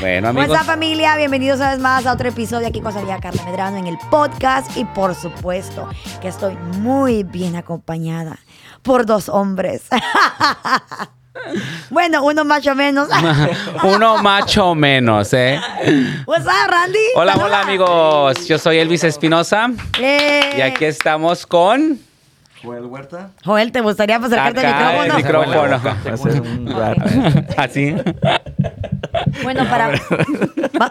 Bueno, amigos. What's up, familia? Bienvenidos una vez más a otro episodio aquí con Sofía Carla Medrano en el podcast. Y por supuesto que estoy muy bien acompañada por dos hombres. bueno, uno más o menos. Uno macho menos, ¿eh? What's up, Randy? Hola, Saluda. hola, amigos. Yo soy Elvis Espinosa. Eh, Y aquí estamos con. Joel Huerta. Joel, ¿te gustaría acercarte al Acá el micrófono? micrófono. Rap. Así. Bueno, para.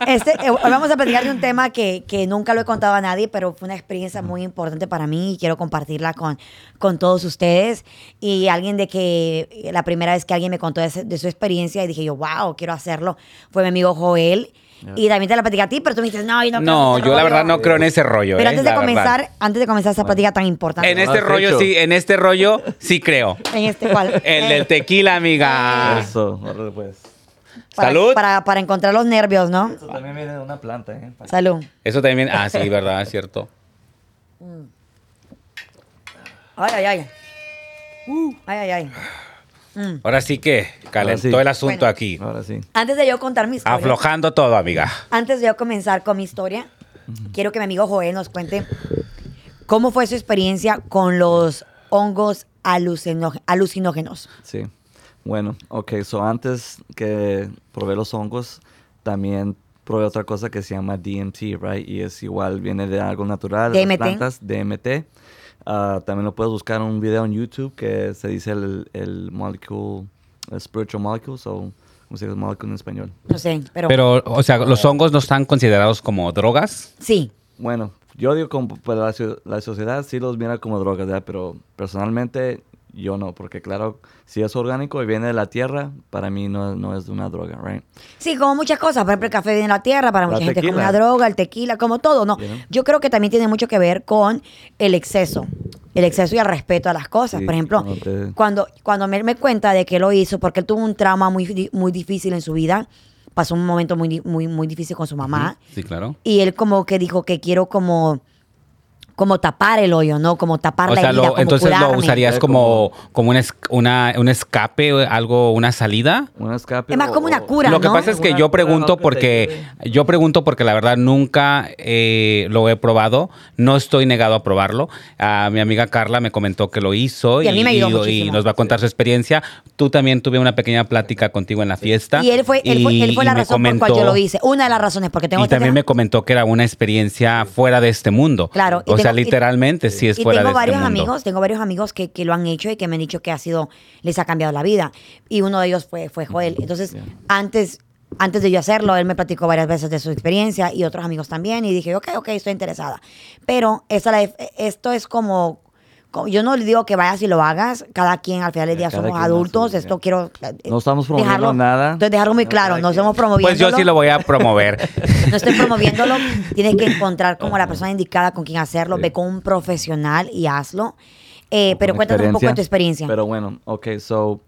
Este, eh, hoy vamos a platicar de un tema que, que nunca lo he contado a nadie, pero fue una experiencia muy importante para mí y quiero compartirla con, con todos ustedes. Y alguien de que la primera vez que alguien me contó de, su experiencia y dije yo, wow, quiero hacerlo, fue mi amigo Joel. Y también te la platicé a ti, pero tú me dices, no, yo no creo No, en ese yo la rollo". verdad no creo en ese rollo. Pero ¿eh? antes de verdad. comenzar, antes de comenzar esa plática tan importante. En este Ah, rollo hecho. sí, en este rollo sí creo. en este cual. El del tequila, amiga. Eso, pues. Para, Salud. Para, para encontrar los nervios, ¿no? Eso también viene de una planta, ¿eh? Salud. Eso también. Ah, sí, verdad, es cierto. Ay, ay, ay. Ay, ay, ay. Ahora sí que calentó sí. el asunto Bueno. aquí. Ahora sí. Antes de yo contar mi historia. Aflojando todo, amiga. Antes de yo comenzar con mi historia, quiero que mi amigo Joel nos cuente cómo fue su experiencia con los hongos alucinógenos. Sí. Bueno, ok, so antes que probé los hongos, también probé otra cosa que se llama DMT, right? Y es igual, viene de algo natural, de las DMT. plantas, DMT. Ah, también lo puedes buscar en un video en YouTube que se dice el, el molecule, el spiritual molecule, so, ¿cómo se dice molecule en español? No sé, pero, Pero, o sea, los hongos no están considerados como drogas. sí. Bueno, yo digo como pues, la, so- la sociedad sí los mira como drogas, ¿verdad? Pero personalmente yo no, porque claro, si es orgánico y viene de la tierra, para mí no, no es una droga, right? Sí, como muchas cosas. Por ejemplo, el café viene de la tierra, para La mucha gente es una droga, el tequila, como todo, ¿no? Yo creo que también tiene mucho que ver con el exceso. El exceso y el respeto a las cosas. Sí, Por ejemplo, cuando te- cuando, cuando me, me cuenta de que lo hizo, porque él tuvo un trauma muy, muy difícil en su vida, pasó un momento muy, muy, muy difícil con su mamá. Sí, claro. Y él como que dijo que quiero como, como tapar el hoyo, ¿no? Como tapar O la sea, herida, lo- como entonces lo usarías Eh, como, como un, es- una, un escape, algo, una salida. Un escape. Es más o- como una cura, Lo que pasa es que Una yo pregunto porque yo pregunto porque la verdad nunca eh, lo he probado, no estoy negado a probarlo. A mi amiga Carla me comentó que lo hizo Y a mí me ayudó y muchísimo. nos va a contar su experiencia. Tú también tuve una pequeña plática contigo en la fiesta. Y él fue, él fue, él fue y la me razón por cual yo comentó- lo hice. Una de las razones, porque tengo Y también me comentó que era una experiencia fuera de este mundo. Claro, y O sea, literalmente sí es y fuera tengo de varios este mundo. amigos, tengo varios amigos que, que lo han hecho y que me han dicho que ha sido, les ha cambiado la vida. Y uno de ellos fue, fue Joel. Entonces, Yeah. antes, antes de yo hacerlo, él me platicó varias veces de su experiencia y otros amigos también. Y dije, ok, ok, estoy interesada. Pero esa la- esto es como- yo no le digo que vayas y lo hagas. Cada quien al final del día Cada somos hace adultos. que- Esto quiero. No estamos promoviendo dejarlo- nada. Entonces, dejarlo muy No, claro. No quien. estamos promoviendo. Pues yo sí lo voy a promover. No estoy promoviéndolo. Tienes que encontrar como la persona indicada con quien hacerlo. Sí. Ve con un profesional y hazlo. Eh, pero cuéntanos un poco de tu experiencia. Pero bueno, ok, so,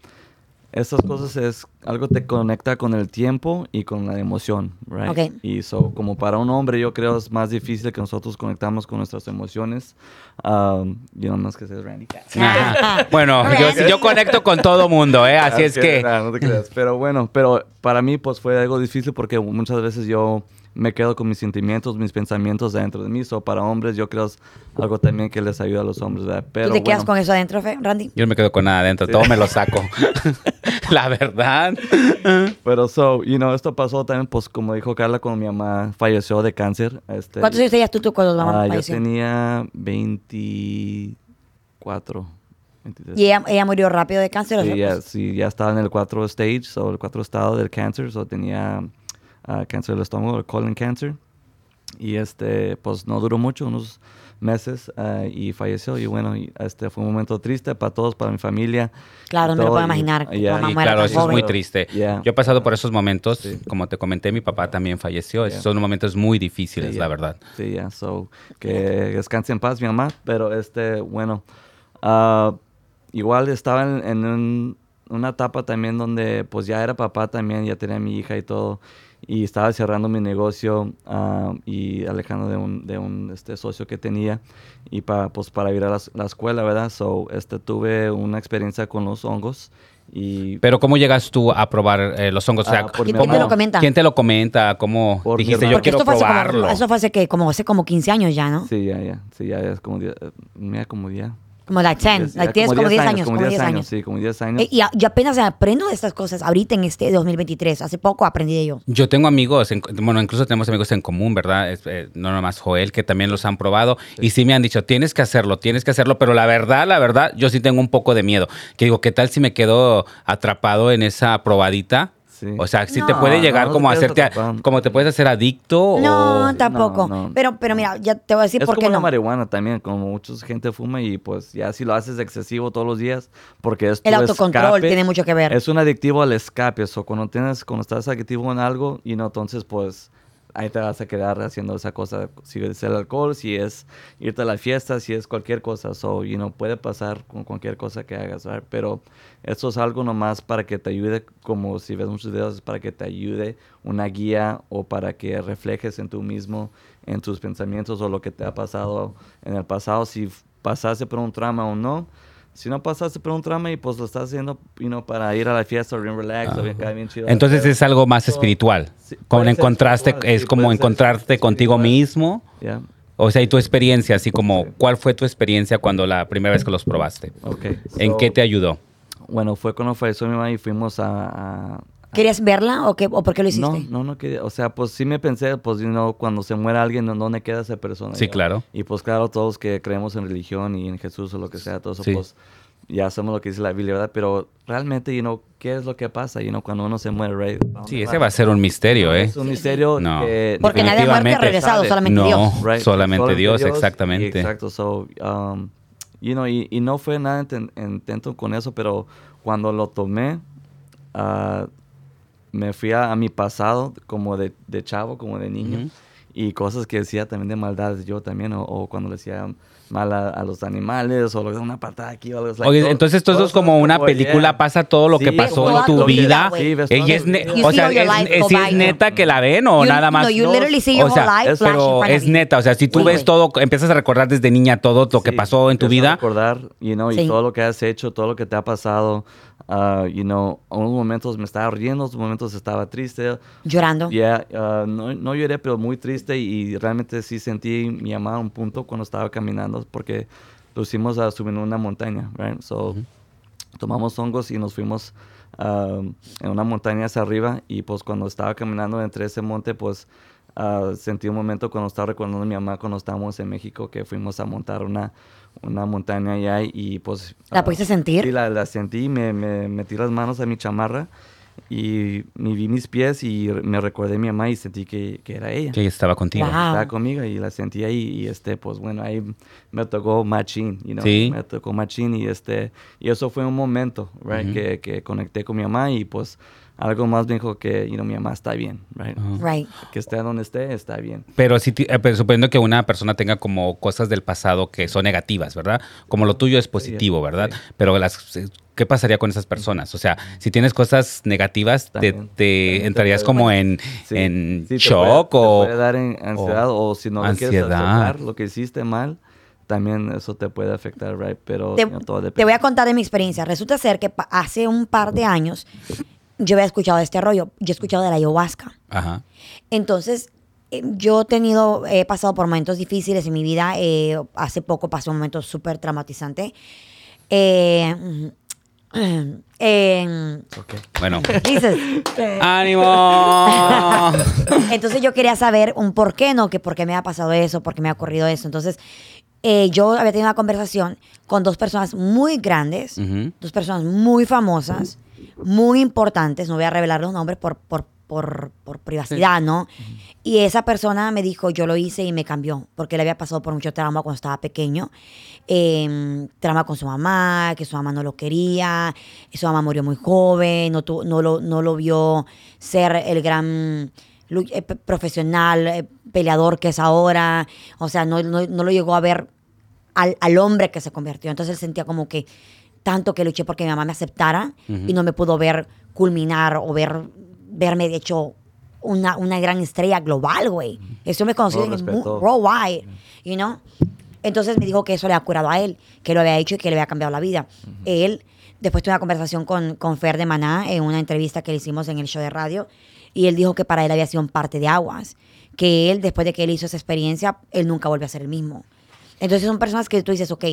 estas cosas es algo te conecta con el tiempo y con la emoción, right? Ok. Y so, como para un hombre, yo creo es más difícil que nosotros conectamos con nuestras emociones. Um, yo no más que sé Randy. Ajá. Bueno, yo, Randy. yo conecto con todo mundo, ¿eh? Así es que... nada, no te creas. Pero bueno, pero para mí pues fue algo difícil porque muchas veces yo me quedo con mis sentimientos, mis pensamientos dentro de mí. So, para hombres yo creo es algo también que les ayuda a los hombres, ¿verdad? Pero ¿Tú te quedas bueno. con eso adentro, Fe- Randy? Yo no me quedo con nada adentro, todo me lo saco. la verdad. Pero, so, you know, esto pasó también, pues, como dijo Carla, cuando mi mamá falleció de cáncer. Este, ¿Cuántos años tenías tú, tú cuando la mamá ah, Yo falleció? tenía 24. 23. ¿Y ella, ella murió rápido de cáncer? o sea, Sí, ya, pues, sí, ya estaba en el 4 stage, o el 4 estado del cáncer, so tenía ah, cáncer del estómago, el colon cancer. Y este, pues no duró mucho, unos meses, ah, y falleció. Y bueno, y, este fue un momento triste para todos, para mi familia. Claro, y no me lo puedo y- imaginar. tu mamá Y claro, eso es joven. muy triste. Yeah. Yo he pasado por esos momentos, Sí. como te comenté, mi papá también falleció. Esos Yeah. son momentos muy difíciles, Sí, la verdad. Sí, ya, so, que descanse en paz mi mamá, pero este, bueno, ah, igual estaba en, en un- una etapa también donde pues ya era papá también, ya tenía mi hija y todo, y estaba cerrando mi negocio ah, y alejando de un, de un este, socio que tenía, y para, pues para ir a la, la escuela, ¿verdad? So, este, tuve una experiencia con los hongos, Y Pero ¿cómo llegas tú a probar eh, los hongos? O sea, Ah, ¿Quién- mi quién te lo comenta? ¿Quién te lo comenta? ¿Cómo Por dijiste yo quiero probarlo? como, eso fue hace, que, como, hace como 15 años ya, ¿no? sí, ya, ya, sí, ya, ya es como 10, eh, mira, como 10. Como like 10, Ya like tienes como 10 años, como 10 años. Sí, como 10 años. Eh, Y, a- yo apenas aprendo de estas cosas ahorita en este 2023. Hace poco aprendí de ello. Yo tengo amigos, en- bueno, incluso tenemos amigos en común, ¿verdad? Es, eh, no nomás Joel, que también los han probado y sí me han dicho, tienes que hacerlo, tienes que hacerlo, pero la verdad, la verdad, yo sí tengo un poco de miedo. Que digo, ¿qué tal si me quedo atrapado en esa probadita? Sí. O sea, si No. te puede llegar no como a hacerte, como te puedes hacer adicto No, o... tampoco. no. Pero, pero mira, ya te voy a decir es por como qué la no. marihuana también, como mucha gente fuma y pues ya si lo haces excesivo todos los días, porque es El tu autocontrol escape, tiene mucho que ver. Es un adictivo al escape, o cuando tienes, cuando estás adictivo en algo y no, entonces pues ahí te vas a quedar haciendo esa cosa, si es el alcohol, si es irte a la fiesta, si es cualquier cosa, so, you know, puede pasar con cualquier cosa que hagas, pero esto es algo nomás para que te ayude, como si ves muchos videos, es para que te ayude una guía o para que reflejes en tú mismo, en tus pensamientos o lo que te ha pasado en el pasado, si pasaste por un trauma o no. Si no pasaste por un trauma y pues lo estás haciendo you know, para ir a la fiesta o bien relax o bien, bien chido. Entonces es algo más espiritual. sí, Como encontraste, espiritual, es sí, como encontrarte contigo mismo. O sea, y tu experiencia, así como. ¿cuál fue tu experiencia cuando la primera vez que los probaste? ¿En So, qué te ayudó? Bueno, fue cuando falleció mi mamá y fuimos a... a- ¿Querías verla o, qué, o por qué lo no, hiciste? no, no quería. O sea, pues sí me pensé, pues, you know, cuando se muera alguien, ¿en dónde queda esa persona? Sí, claro. Y pues, claro, todos que creemos en religión y en Jesús o lo que sea, todo eso, Sí. pues, ya sabemos lo que dice la Biblia, ¿verdad? Pero realmente, you know, ¿qué es lo que pasa, you know, cuando uno se muere, right? Sí, ese va a ser un misterio, ¿eh? Es un misterio No. que... Porque nadie ha muerto regresado, solamente no, Dios. Right, solamente Dios, y exactamente. exacto, so, um, you know, y, y no fue nada inten- intento con eso, pero cuando lo tomé, ah, me fui a, a mi pasado como de, de chavo, como de niño, Ujú. y cosas que decía también de maldades yo también, o, o cuando le decía mal a, a los animales, o lo- una patada aquí, o algo like, Oye, todo- entonces esto es como una película, yeah. pasa todo lo que Sí, pasó toda en tu vida. Sí, es o sea, es, neta que la ven o You- nada más. no, you No, literally see your o sea, whole life pero es neta, o sea, si tú Sí, ves todo, empiezas a recordar desde niña todo lo que pasó en tu empiezas a vida. recordar, you know, y todo lo que has hecho, todo lo que te ha pasado. Ah, you know, a unos momentos me estaba riendo, a otros momentos estaba triste. Llorando. Yeah, ah, no, no lloré, pero muy triste y realmente sí sentí mi mamá a un punto cuando estaba caminando porque lo hicimos a subir una montaña, right? So, tomamos hongos y nos fuimos ah, en una montaña hacia arriba y pues cuando estaba caminando entre ese monte, pues sentí un momento cuando estaba recordando a mi mamá cuando estábamos en México que fuimos a montar una, una montaña allá y pues... ¿La pudiste sentir? Sí, la, la sentí, me, me metí las manos a mi chamarra y me vi mis pies y me recordé a mi mamá y sentí que, que era ella. Que estaba contigo. Wow. Estaba conmigo y la sentí ahí y este, pues bueno, ahí me tocó machín, you know, Sí. me tocó machín y este, y eso fue un momento, right, Ujú. que, que conecté con mi mamá y pues algo más me dijo que, you know, mi mamá está bien, right, Ajá. Right. que esté donde esté, está bien. Pero si eh, pero suponiendo que una persona tenga como cosas del pasado que son negativas, ¿verdad? Como lo tuyo es positivo, ¿verdad? sí. Pero las ¿qué pasaría con esas personas? O sea, si tienes cosas negativas, te, También, te también te entrarías puede- como en, Sí, en sí, te shock puede- o... te puede dar en- ansiedad o, si no lo quieres ansiedad. aceptar, lo que hiciste mal, también eso te puede afectar, right, pero Te, you know, todo te depende. voy a contar de mi experiencia. Resulta ser que hace un par de años yo había escuchado de este rollo. Yo he escuchado de la ayahuasca. Ajá. Entonces, eh, yo he tenido, he pasado por momentos difíciles en mi vida. eh, hace poco pasé un momento súper traumatizante. Eh, eh, Ok. Bueno. dices, ¡Ánimo! Entonces yo quería saber un por qué, ¿no? Que por qué me ha pasado eso, por qué me ha ocurrido eso. Entonces, eh, yo había tenido una conversación con dos personas muy grandes, dos personas muy famosas, muy importantes, no voy a revelar los nombres por, por, por, por privacidad, ¿no? Y esa persona me dijo, yo lo hice y me cambió, porque le había pasado por mucho trauma cuando estaba pequeño. Eh, trauma con su mamá, que su mamá no lo quería, su mamá murió muy joven, no, tu- no, lo, no lo vio ser el gran eh, profesional, eh, peleador que es ahora, o sea, no, no, no lo llegó a ver al, al hombre que se convirtió. Entonces él sentía como que tanto que luché porque mi mamá me aceptara y no me pudo ver culminar o ver verme de hecho una, una gran estrella global, güey. Eso me conocí en el mu- respetó. worldwide, you know. Entonces me dijo que eso le ha curado a él, que lo había hecho y que le había cambiado la vida. Él después tuve una conversación con, con Fer de Maná en una entrevista que le hicimos en el show de radio y él dijo que para él había sido un parte de aguas, que él después de que él hizo esa experiencia, él nunca vuelve a ser el mismo. Entonces son personas que tú dices, ok,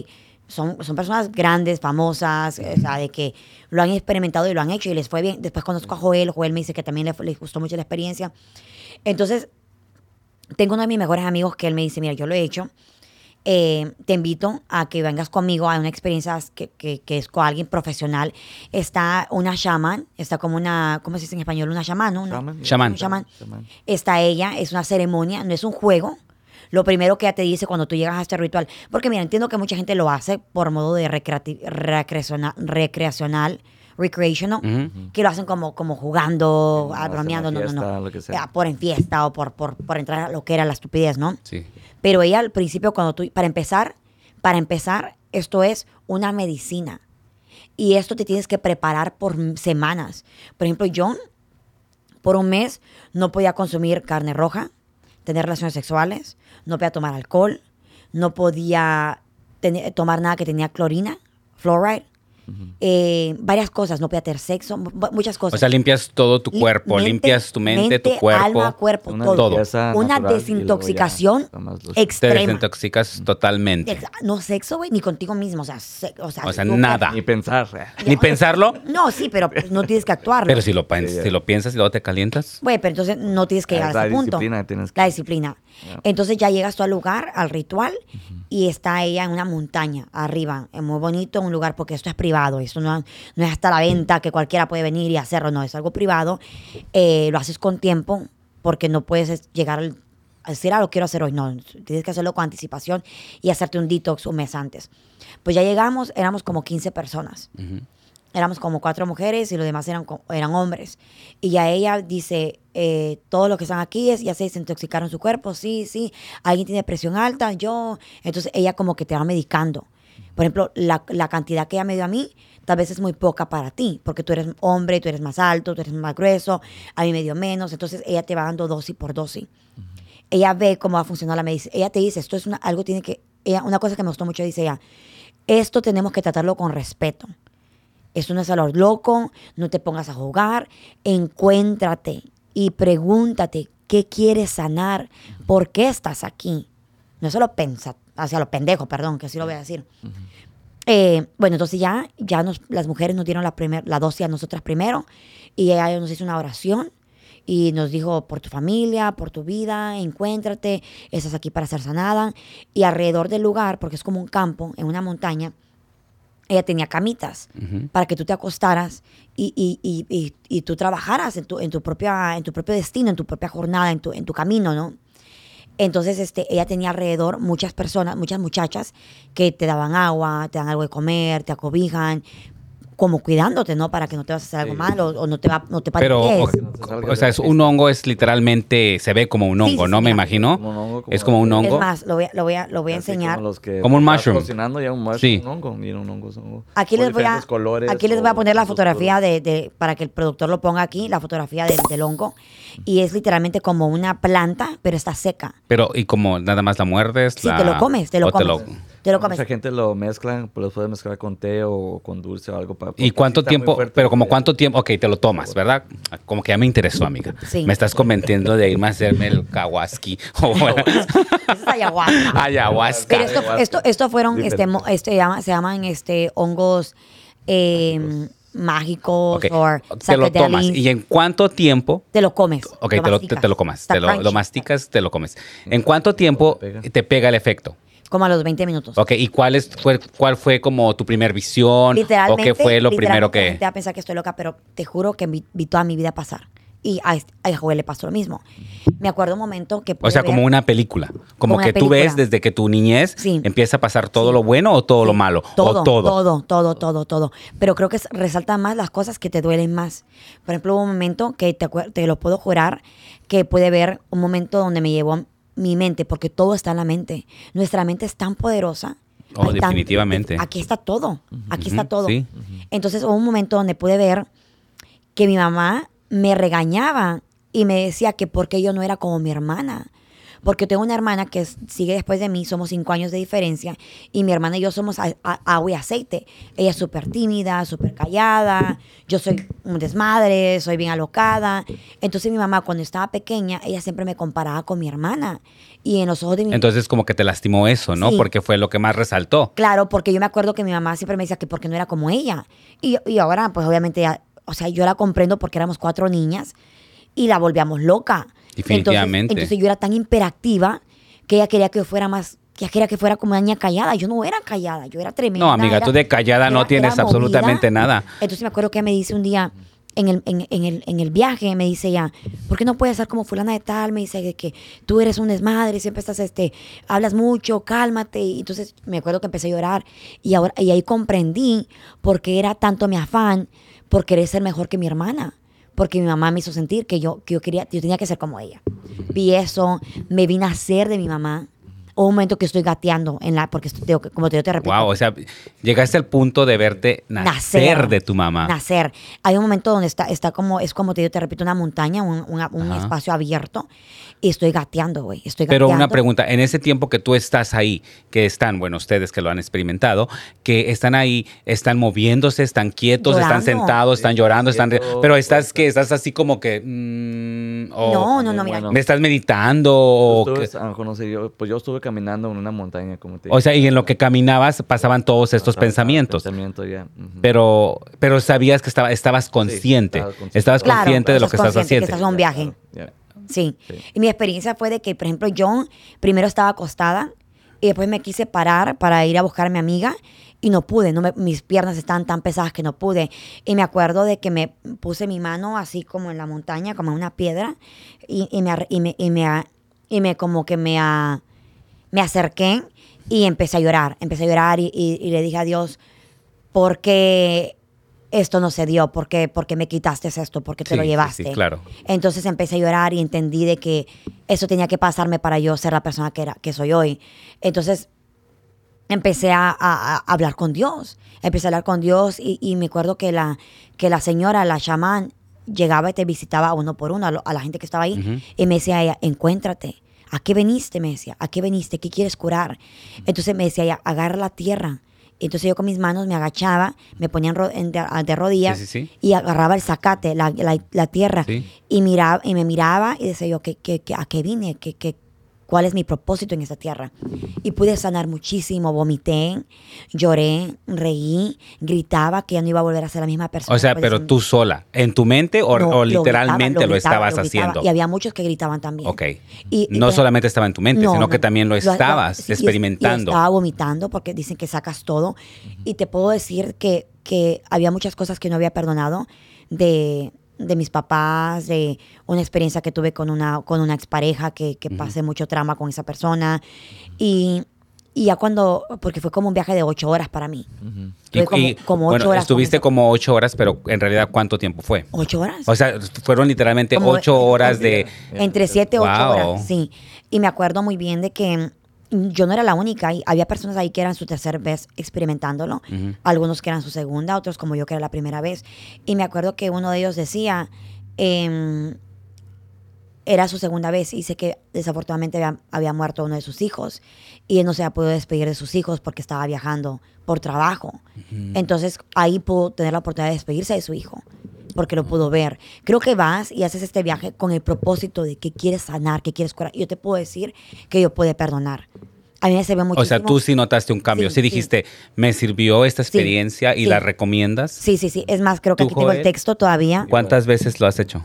son, son personas grandes, famosas, o sea, de que lo han experimentado y lo han hecho y les fue bien. Después conozco a Joel, Joel me dice que también le, le gustó mucho la experiencia. Entonces, tengo uno de mis mejores amigos que él me dice, mira, yo lo he hecho, eh, te invito a que vengas conmigo a una experiencia que, que- que es con alguien profesional. Está una shaman, está como una, ¿cómo se dice en español? Una shaman, ¿no? Una- Shaman. Shaman. un shaman. Shaman. Está ella, es una ceremonia, no es un juego. Lo primero que ella te dice cuando tú llegas a este ritual, porque mira, entiendo que mucha gente lo hace por modo de recreacional, recreacional, recreational, que lo hacen como, como jugando, Sí, ah, bromeando, no, no, fiesta, no. lo que sea. Ah, por en fiesta o por, por, por entrar a lo que era la estupidez, ¿no? Sí. Pero ella al principio, cuando tú, para empezar, para empezar, esto es una medicina. Y esto te tienes que preparar por semanas. Por ejemplo, yo, por un mes, no podía consumir carne roja, tener relaciones sexuales, no podía tomar alcohol, no podía tomar nada que tenía clorina, fluoride, eh, varias cosas, no podía tener sexo, mu- muchas cosas. O sea, limpias todo tu cuerpo, mente, limpias tu mente, tu cuerpo. alma, cuerpo, Una todo. Una ya desintoxicación los- Te extrema. desintoxicas totalmente. No sexo, güey, ni contigo mismo. O sea, se- o sea, O sea, súper- nada. Ni pensar. Ni pensarlo, No, sí, pero pues, no tienes que actuarlo. pero si lo, Sí, si lo piensas y luego te calientas. Güey, pero entonces no tienes que Ah, llegar la a ese punto. disciplina tienes que- La disciplina. Entonces ya llegas tú al lugar, al ritual, y está ella en una montaña arriba. Es muy bonito, un lugar, porque esto es privado. Esto no, no es hasta la venta que cualquiera puede venir y hacerlo. No, es algo privado. Eh, lo haces con tiempo, porque no puedes es- llegar al- a decir, ah, lo quiero hacer hoy. No, tienes que hacerlo con anticipación y hacerte un detox un mes antes. Pues ya llegamos, éramos como 15 personas. Ujú. éramos como cuatro mujeres y los demás eran, eran hombres. Y ya ella dice, eh, todos los que están aquí es, ya se desintoxicaron su cuerpo, sí, sí, alguien tiene presión alta, yo. Entonces ella como que te va medicando. Por ejemplo, la, la cantidad que ella me dio a mí tal vez es muy poca para ti, porque tú eres hombre, tú eres más alto, tú eres más grueso, a mí me dio menos, entonces ella te va dando dosis por dosis. Ella ve cómo va a funcionar la medicina. Ella te dice, esto es una, algo tiene que, ella, una cosa que me gustó mucho, dice ella, esto tenemos que tratarlo con respeto. Esto no es a lo loco, no te pongas a jugar, encuéntrate y pregúntate qué quieres sanar, por qué estás aquí. No solo pensa, hacia los pendejos, perdón, que así lo voy a decir. Eh, bueno, entonces ya, ya nos, las mujeres nos dieron la, primer, la dosis a nosotras primero y ella nos hizo una oración y nos dijo por tu familia, por tu vida, encuéntrate, estás aquí para ser sanada. Y alrededor del lugar, porque es como un campo en una montaña, ella tenía camitas para que tú te acostaras y, y, y, y, y tú trabajaras en tu, en, tu propia, en tu propio destino, en tu propia jornada, en tu, en tu camino, ¿no? Entonces, este, ella tenía alrededor muchas personas, muchas muchachas que te daban agua, te dan algo de comer, te acobijan, como cuidándote, ¿no? Para que no te vas a hacer algo Sí. malo o no te va, no te Pero, o, o sea, es un hongo es literalmente, se ve como un hongo, sí, ¿no? sí, Me imagino. Como un hongo, como es como un hongo. Es más, lo voy a, lo voy a, lo voy a enseñar. Como, los que Como un mushroom. cocinando ya un mushroom, Sí. un hongo. Mira, un hongo, es un hongo. Aquí les, voy a, colores aquí les voy a poner la fotografía de, de- para que el productor lo ponga aquí, la fotografía del, del hongo. Y es literalmente como una planta, pero está seca. Pero, y como nada más la muerdes. Sí, la- te lo comes, te lo o comes. Te lo comes. Mucha gente lo mezcla, pues lo puede mezclar con té o con dulce o algo. Para, ¿Y cuánto tiempo? Pero como cuánto tiempo, ok, te lo tomas, ¿verdad? Como que ya me interesó, amiga. Sí. Me estás convenciendo de irme a hacerme el kawaski. es ayahuasca. ayahuasca. Pero esto, esto, esto fueron, este, este, se llaman este, hongos eh, mágicos Ok, o Te lo tomas. ¿Y en cuánto tiempo? te lo comes. Ok, te, lo, te, masticas. te lo comas. Te lo, lo masticas, te lo comes. ¿En cuánto tiempo te pega el efecto? Como a los 20 minutos. Ok, ¿y cuál, es, fue, cuál fue como tu primer visión? ¿O qué fue lo primero literalmente que...? va a pensar que estoy loca, pero te juro que vi, vi toda mi vida pasar. Y a, este- a Joel le pasó lo mismo. Me acuerdo un momento que O sea, ver- como una película. Como que tú ves desde que tu niñez Sí. empieza a pasar todo Sí. lo bueno o todo lo malo. Todo, o todo. todo, todo, todo, todo. Pero creo que es- resaltan más las cosas que te duelen más. Por ejemplo, hubo un momento que te, te lo puedo jurar que puede ver un momento donde me llevó mi mente, porque todo está en la mente. Nuestra mente es tan poderosa. Oh, tan- definitivamente. aquí está todo. Aquí está todo. sí. Entonces hubo un momento donde pude ver que mi mamá me regañaba y me decía que por qué yo no era como mi hermana. Porque tengo una hermana que sigue después de mí, somos cinco años de diferencia, y mi hermana y yo somos a- a- agua y aceite. Ella es súper tímida, súper callada, yo soy un desmadre, soy bien alocada. Entonces mi mamá cuando estaba pequeña, ella siempre me comparaba con mi hermana. Y en los ojos de mi Entonces como que te lastimó eso, ¿no? Sí. Porque fue lo que más resaltó. Claro, porque yo me acuerdo que mi mamá siempre me decía que porque no era como ella. Y, y ahora, pues obviamente, ya- o sea, yo la comprendo porque éramos cuatro niñas y la volvíamos loca. Definitivamente. Entonces, entonces yo era tan hiperactiva que ella quería que yo fuera más, que ella quería que fuera como una niña callada. Yo no era callada, yo era tremenda. No, amiga, era- tú de callada no tienes absolutamente nada. Entonces me acuerdo que ella me dice un día, en el, en, en el, en el viaje, me dice ella, ¿por qué no puedes ser como fulana de tal? Me dice que, que tú eres un desmadre, siempre estás, este, hablas mucho, cálmate. Y entonces me acuerdo que empecé a llorar y, ahora, y ahí comprendí por qué era tanto mi afán por querer ser mejor que mi hermana. Porque mi mamá me hizo sentir que yo, que yo quería, yo tenía que ser como ella. Vi eso, me vi nacer de mi mamá. Un momento que estoy gateando en la, porque estoy- como te, yo te repito, Wow, o sea, llegaste al punto de verte nacer, de tu mamá. Nacer. Hay un momento donde está, está como, es como te, yo te repito, una montaña, un, una- un espacio abierto, y estoy gateando, güey. Estoy Pero gateando. una pregunta, en ese tiempo que tú estás ahí, que están, bueno, ustedes que lo han experimentado, que están ahí, están moviéndose, están quietos, están Llorando. sentados, están llorando, están... Pero estás que estás así como que... mm, o No, no, no, mira. Bueno. ¿Me estás meditando? O, Tú qué? estuves- ah, conocí yo, pues yo estuve caminando en una montaña, como te O sea, y en lo que caminabas pasaban todos estos Pasaba- pensamientos. pensamiento, ya. Pero, pero sabías que estaba, estabas consciente. estaba consciente. Estabas Claro, consciente de lo que estás consciente que haciendo. estás en un viaje. Sí. Sí. Y mi experiencia fue de que, por ejemplo, yo primero estaba acostada y después me quise parar para ir a buscar a mi amiga y no pude. No me- mis piernas estaban tan pesadas que no pude. Y me acuerdo de que me puse mi mano así como en la montaña, como en una piedra, y, y me, y, me, y, me, a- y me como que me, a- me acerqué y empecé a llorar. Empecé a llorar y, y- y le dije a Dios, ¿por qué esto no se dio? ¿Por qué, por qué me quitaste esto? ¿Por qué te lo llevaste? sí, claro. Entonces empecé a llorar y entendí de que eso tenía que pasarme para yo ser la persona que, era, que soy hoy. Entonces empecé a, a- a hablar con Dios. Empecé a hablar con Dios y, y me acuerdo que la, que la señora, la chamán, llegaba y te visitaba uno por uno a, lo- a la gente que estaba ahí y me decía ella, encuéntrate. ¿A qué veniste? Me decía, ¿a qué veniste? ¿Qué quieres curar? Entonces me decía agarra la tierra. Entonces yo con mis manos me agachaba, me ponía de, rodillas Sí, sí, sí. y agarraba el zacate, la, la- la tierra, y, miraba, y me miraba y decía yo, ¿qué, qué, qué- a qué vine? ¿Qué, qué, ¿Cuál es mi propósito en esta tierra? Y pude sanar muchísimo, vomité, lloré, reí, gritaba que ya no iba a volver a ser la misma persona. O sea, de pero tú sola, en tu mente o, No, o lo literalmente gritaba, lo, gritaba, estabas lo gritaba. haciendo. Y había muchos que gritaban también. Ok. Y- no solamente estaba en tu mente, No, sino que no. también lo Lo- lo- estabas sí, experimentando. Y estaba vomitando porque dicen que sacas todo. Y te puedo decir que, que había muchas cosas que no había perdonado de, de mis papás, de una experiencia que tuve con una, con una expareja que, que pasé mucho trama con esa persona. Y, y ya cuando, porque fue como un viaje de ocho horas para mí. Y- Estuve como, y, como ocho bueno, horas. estuviste como ocho horas, pero en realidad, ¿cuánto tiempo fue? ¿Ocho horas? O sea, fueron literalmente Como- ocho horas de... Entre siete y ocho Wow. horas, sí. Y me acuerdo muy bien de que yo no era la única. y había personas ahí que eran su tercera vez experimentándolo. Algunos que eran su segunda, otros como yo que era la primera vez. Y me acuerdo que uno de ellos decía, em, era su segunda vez y sé que desafortunadamente había, había muerto uno de sus hijos y él no se había podido despedir de sus hijos porque estaba viajando por trabajo. Entonces ahí pudo tener la oportunidad de despedirse de su hijo porque lo pudo ver. Creo que vas y haces este viaje con el propósito de que quieres sanar, que quieres curar. Yo te puedo decir que yo puedo perdonar. A mí me sirve muchísimo. O sea, tú sí notaste un cambio. Sí, Sí, sí. dijiste, me sirvió esta Sí, experiencia y sí. la recomiendas. Sí, sí, sí. Es más, creo que ¿Tú, aquí tengo el texto todavía. ¿Cuántas veces lo has hecho?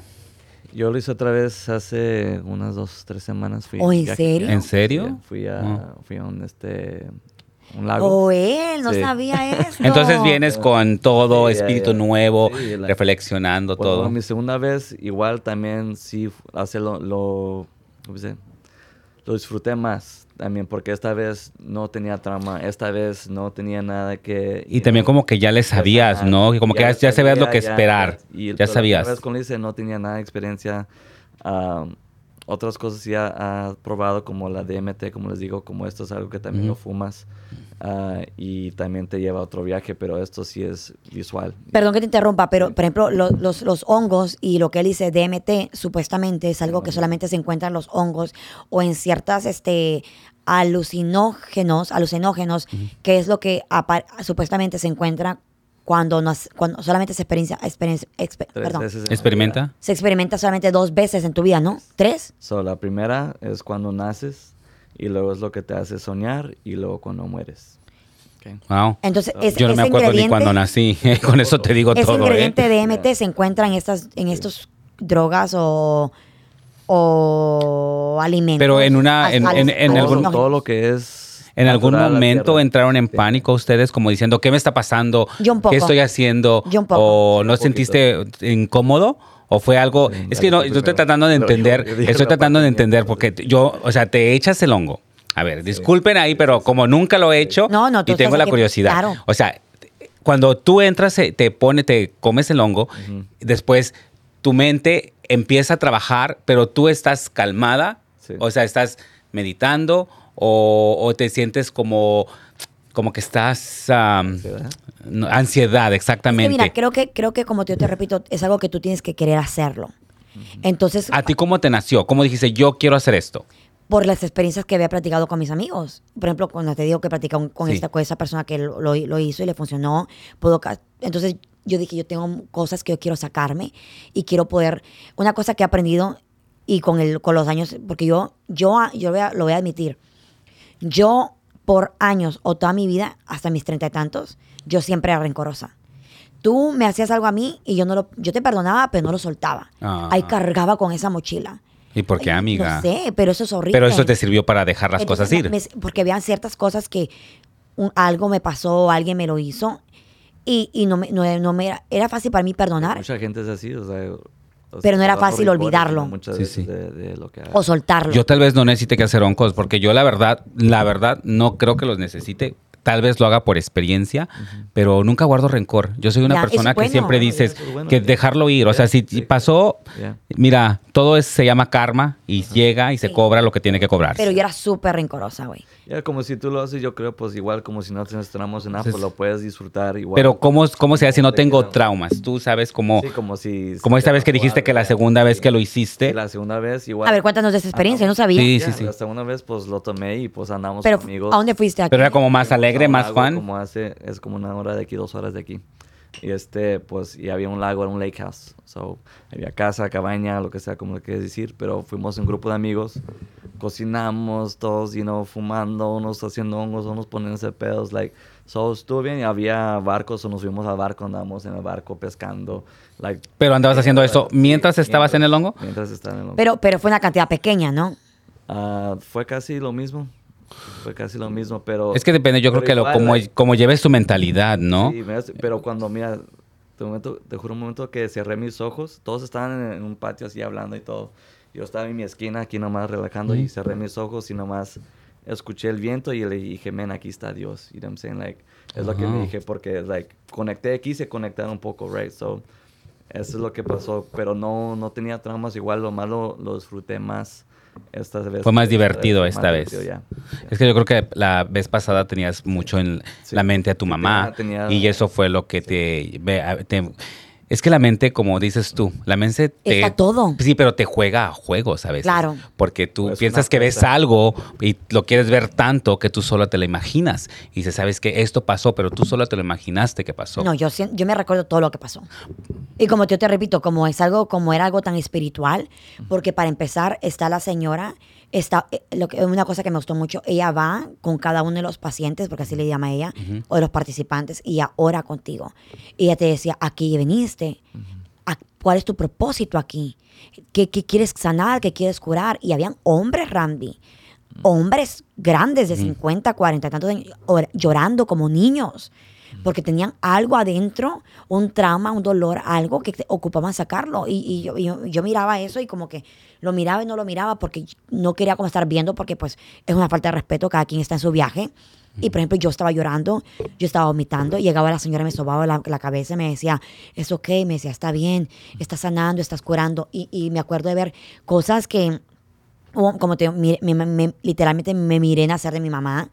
Yo lo hice otra vez hace unas dos, tres semanas. Fui ¿Oh, en serio? ¿En serio? Fui a, Ah. fui a un, este, un lago. Oh, él no Sí. sabía esto. Entonces vienes con todo, Sí, espíritu ya. nuevo, Sí, la- reflexionando Bueno, todo. mi segunda vez, igual también sí hace lo, lo, lo disfruté más también porque esta vez no tenía trama, esta vez no tenía nada que... Y también como que ya le sabías, ¿no? Como que ya, ya sabías lo que ya- esperar. y Ya sabías. primera vez con Lice no tenía nada de experiencia. ah, otras cosas ya ha probado como la DMT, como les digo, como esto es algo que también lo fumas ah, y también te lleva a otro viaje, pero esto sí es visual. Perdón que te interrumpa, pero por ejemplo, lo- los, los hongos y lo que él dice DMT supuestamente es algo que solamente se encuentra en los hongos o en ciertas este alucinógenos, alucinógenos, que es lo que supuestamente se encuentra cuando, nos, cuando solamente se experiencia, experiencia- exper- perdón, en ¿Experimenta? se experimenta solamente dos veces en tu vida, ¿no? ¿Tres? So, la primera es cuando naces y luego es lo que te hace soñar y luego cuando mueres. Ok. Wow. Entonces, es, Yo no me ese acuerdo ni cuando nací. Con eso te digo Ese todo, ingrediente ¿eh? de DMT se encuentra en estas, en estos drogas o, o alimentos. Pero en una- en- en- en todo, algún- todo lo que es... ¿En algún momento entraron en Sí. pánico ustedes como diciendo, ¿qué me está pasando? Yo un poco. ¿Qué estoy haciendo? Yo un poco. ¿O Sí, no sentiste incómodo? ¿O fue algo? Sí, es que no, yo estoy tratando de yo- entender, yo estoy tratando de entender porque yo, o sea, te echas el hongo. A ver, disculpen ahí, pero como nunca lo he hecho No, no, tú y tengo la curiosidad. claro. O sea, cuando tú entras, eh, te pone, te comes el hongo, después tu mente empieza a trabajar, pero tú estás calmada, Sí. o sea, estás meditando o, o te sientes como, como que estás... am, ¿Ansiedad? no, ansiedad, Es que exactamente. mira, creo que, creo que como yo te repito, es algo que tú tienes que querer hacerlo. Entonces, ¿A ti cómo te nació? ¿Cómo dijiste, yo quiero hacer esto? por las experiencias que había platicado con mis amigos. Por ejemplo, cuando te digo que platicé con, con Sí. esta, con esa persona que lo, lo- lo hizo y le funcionó, puedo, entonces yo dije, yo tengo cosas que yo quiero sacarme y quiero poder, una cosa que he aprendido y con, el, con los años, porque yo, yo, yo voy a- lo voy a admitir, yo por años o toda mi vida, hasta mis treinta y tantos, yo siempre era rencorosa. Tú me hacías algo a mí y yo no lo, yo te perdonaba, pero no lo soltaba. Ah. Ahí cargaba con esa mochila. ¿Y por qué, amiga? No sé, pero eso es horrible. Pero eso te sirvió para dejar las Entonces, cosas ir. me- porque vean ciertas cosas que un- algo me pasó, alguien me lo hizo y, y no, me, no, no me era, era fácil para mí perdonar Mucha gente es así, o sea... Pero no era fácil olvidarlo. ¿no? Muchas Sí, veces sí. De, de lo que o soltarlo. Yo tal vez no necesite que hacer oncos, porque yo la verdad, la verdad, no creo que los necesite. Tal vez lo haga por experiencia, pero nunca guardo rencor. Yo soy una Ya, persona que siempre dices bueno. que dejarlo ir. O sea, si Sí. pasó, mira, todo es- se llama karma y llega y se Sí. cobra lo que tiene que cobrar. pero yo era súper rencorosa, güey. Ya, como si tú lo haces, yo creo, pues igual como si no te estrenamos en nada, pues lo puedes disfrutar igual. Pero ¿cómo, cómo se hace si no Te tengo traumas? Tú sabes cómo, Sí, como si... como esta vez que te dijiste que la segunda vez que lo Sí, hiciste. la segunda vez igual. A ver, cuéntanos de esa experiencia, no sabía. Sí, sí, sí. La segunda vez, pues lo tomé y pues andamos Pero, amigos. ¿a dónde fuiste? Aquí? Pero era como más alegre, más Juan. Como hace, es como una hora de aquí, dos horas de aquí. Y este, pues, y había un lago, era un lake house. So, había casa, cabaña, lo que sea, como lo quieres decir. Pero fuimos un grupo de amigos, cocinamos todos, you know, fumando, unos haciendo hongos, unos poniéndose pedos, like. So, estuvo bien y había barcos, o nos fuimos al barco, andamos en el barco pescando, like. Pero andabas haciendo eso Sí, mientras estabas en el hongo. Mientras estaba en el hongo. Pero, pero fue una cantidad pequeña, ¿no? Ah, fue casi lo mismo. Fue casi lo mismo, pero... Es que depende, yo creo que lo, como, like, como lleves tu mentalidad, ¿no? Sí, pero cuando, mira, momento, te juro un momento que cerré mis ojos, todos estaban en, un patio así hablando y todo. Yo estaba en mi esquina aquí nomás relajando y cerré mis ojos y nomás escuché el viento y le dije, men, aquí está Dios. You know what I'm saying? Like, es lo que me dije porque, like, conecté, quise conectar un poco, right? So, eso es lo que pasó, pero no, no tenía traumas. Igual lo malo lo disfruté más esta vez. Fue más divertido esta vez. divertido, ya. Es que yo creo que la vez pasada tenías mucho en Sí. la mente a tu mamá tenía- tenía- y eso fue lo que te, te- Es que la mente, como dices tú, la mente te... Está todo. Sí, pero te juega a juegos a veces. Claro. Porque tú Pues piensas que ves algo y lo quieres ver tanto que tú solo te lo imaginas. Y dices, sabes que esto pasó, pero tú solo te lo imaginaste que pasó. No, yo, yo me recuerdo todo lo que pasó. Y como yo te repito, como es algo, como era algo tan espiritual, porque para empezar está la señora, está, eh, lo que, una cosa que me gustó mucho, ella va con cada uno de los pacientes, porque así le llama ella, o de los participantes, y ella ora contigo. Y ella te decía, aquí viniste, ¿A- ¿cuál es tu propósito aquí? ¿Qué, qué quieres sanar? ¿Qué quieres curar? Y habían hombres, Randy, hombres grandes de 50, 40 y tantos años, or- llorando como niños, porque tenían algo adentro, un trauma, un dolor, algo que ocupaban sacarlo. Y, y yo, y yo- yo miraba eso y como que lo miraba y no lo miraba porque no quería como estar viendo porque pues es una falta de respeto, cada quien está en su viaje. Y por ejemplo, yo estaba llorando, yo estaba vomitando, y llegaba la señora, me sobaba la, la cabeza y me decía, es ok, me decía, está bien, estás sanando, estás curando. Y, y me acuerdo de ver cosas que como te digo, me- literalmente me miré nacer de mi mamá.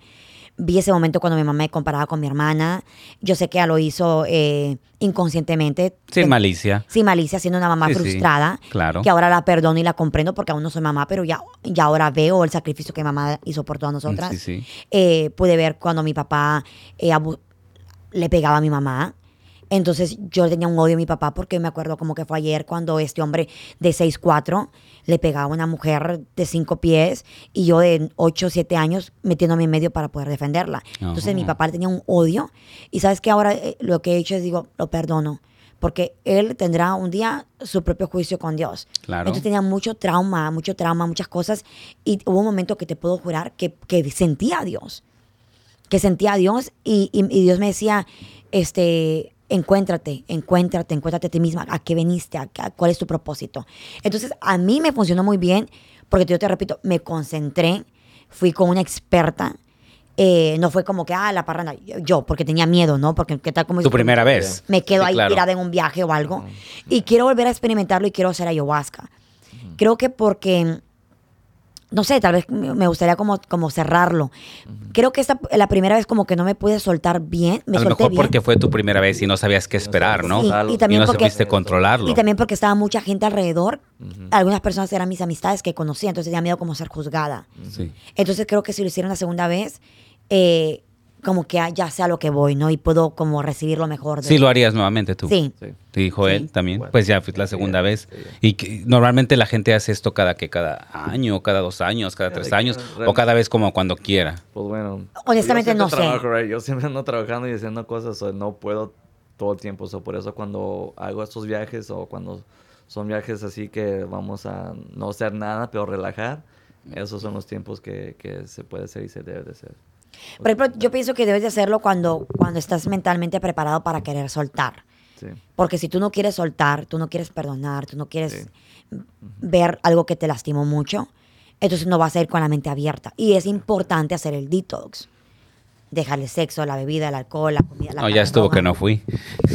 Vi ese momento cuando mi mamá me comparaba con mi hermana. Yo sé que ella lo hizo eh, inconscientemente. Sin Ten- malicia. Sin malicia, siendo una mamá Sí, sí, frustrada. claro. Que ahora la perdono y la comprendo porque aún no soy mamá, pero ya, ya ahora veo el sacrificio que mamá hizo por todas nosotras. Sí, sí. Eh, pude ver cuando mi papá eh, le pegaba a mi mamá. Entonces yo tenía un odio a mi papá porque me acuerdo como que fue ayer cuando este hombre de 6'4 le pegaba a una mujer de 5 pies y yo de 8 o 7 años metiéndome en medio para poder defenderla. Entonces mi papá le tenía un odio y sabes que ahora eh, lo que he hecho es digo, lo perdono. Porque él tendrá un día su propio juicio con Dios. Claro. Entonces tenía mucho trauma, mucho trauma, muchas cosas. Y hubo un momento que te puedo jurar que, que sentía a Dios que sentía a Dios y, y- y Dios me decía, este, encuéntrate, encuéntrate, encuéntrate a ti misma, a qué veniste, a, a- cuál es tu propósito. Entonces, a mí me funcionó muy bien porque yo te repito, me concentré, fui con una experta. eh, no fue como que, ah, la parranda, yo, porque tenía miedo, ¿no? Porque, ¿qué tal como Tu primera vez. me quedo Sí, ahí claro. tirada en un viaje o algo. Y quiero volver a experimentarlo y quiero hacer ayahuasca. Creo que porque, no sé, tal vez me gustaría como, como cerrarlo. Creo que esta, la primera vez como que no me pude soltar bien. Me a lo solté mejor bien. porque fue tu primera vez y no sabías qué esperar, ¿no? Sí, y también y no porque, supiste controlarlo. y también porque estaba mucha gente alrededor. Algunas personas eran mis amistades que conocía, entonces tenía miedo como ser juzgada. Sí. Entonces creo que si lo hiciera una segunda vez, eh, como que ah, ya sé a lo que voy, ¿no? Y puedo como recibir lo mejor. De Sí, lo harías nuevamente tú. Sí. Sí. Te dijo él también. Bueno, pues ya fue la segunda vez. Y que normalmente la gente hace esto cada que cada año, cada dos años, cada tres años, o cada vez como cuando quiera. Pues bueno. Honestamente, yo no sé. trabajo, right? Yo siempre ando trabajando y haciendo cosas, so, no puedo todo el tiempo. so, por eso cuando hago estos viajes o cuando son viajes así que vamos a no hacer nada, pero relajar, esos son los tiempos que, que se puede hacer y se debe de hacer. Por ejemplo, yo pienso que debes de hacerlo cuando, cuando estás mentalmente preparado para querer soltar. Sí. Porque si tú no quieres soltar, tú no quieres perdonar, tú no quieres Sí. ver algo que te lastimó mucho, entonces no vas a ir con la mente abierta. Y es importante hacer el detox. Dejar el sexo, la bebida, el alcohol, la comida. La No, ya estuvo que no fui.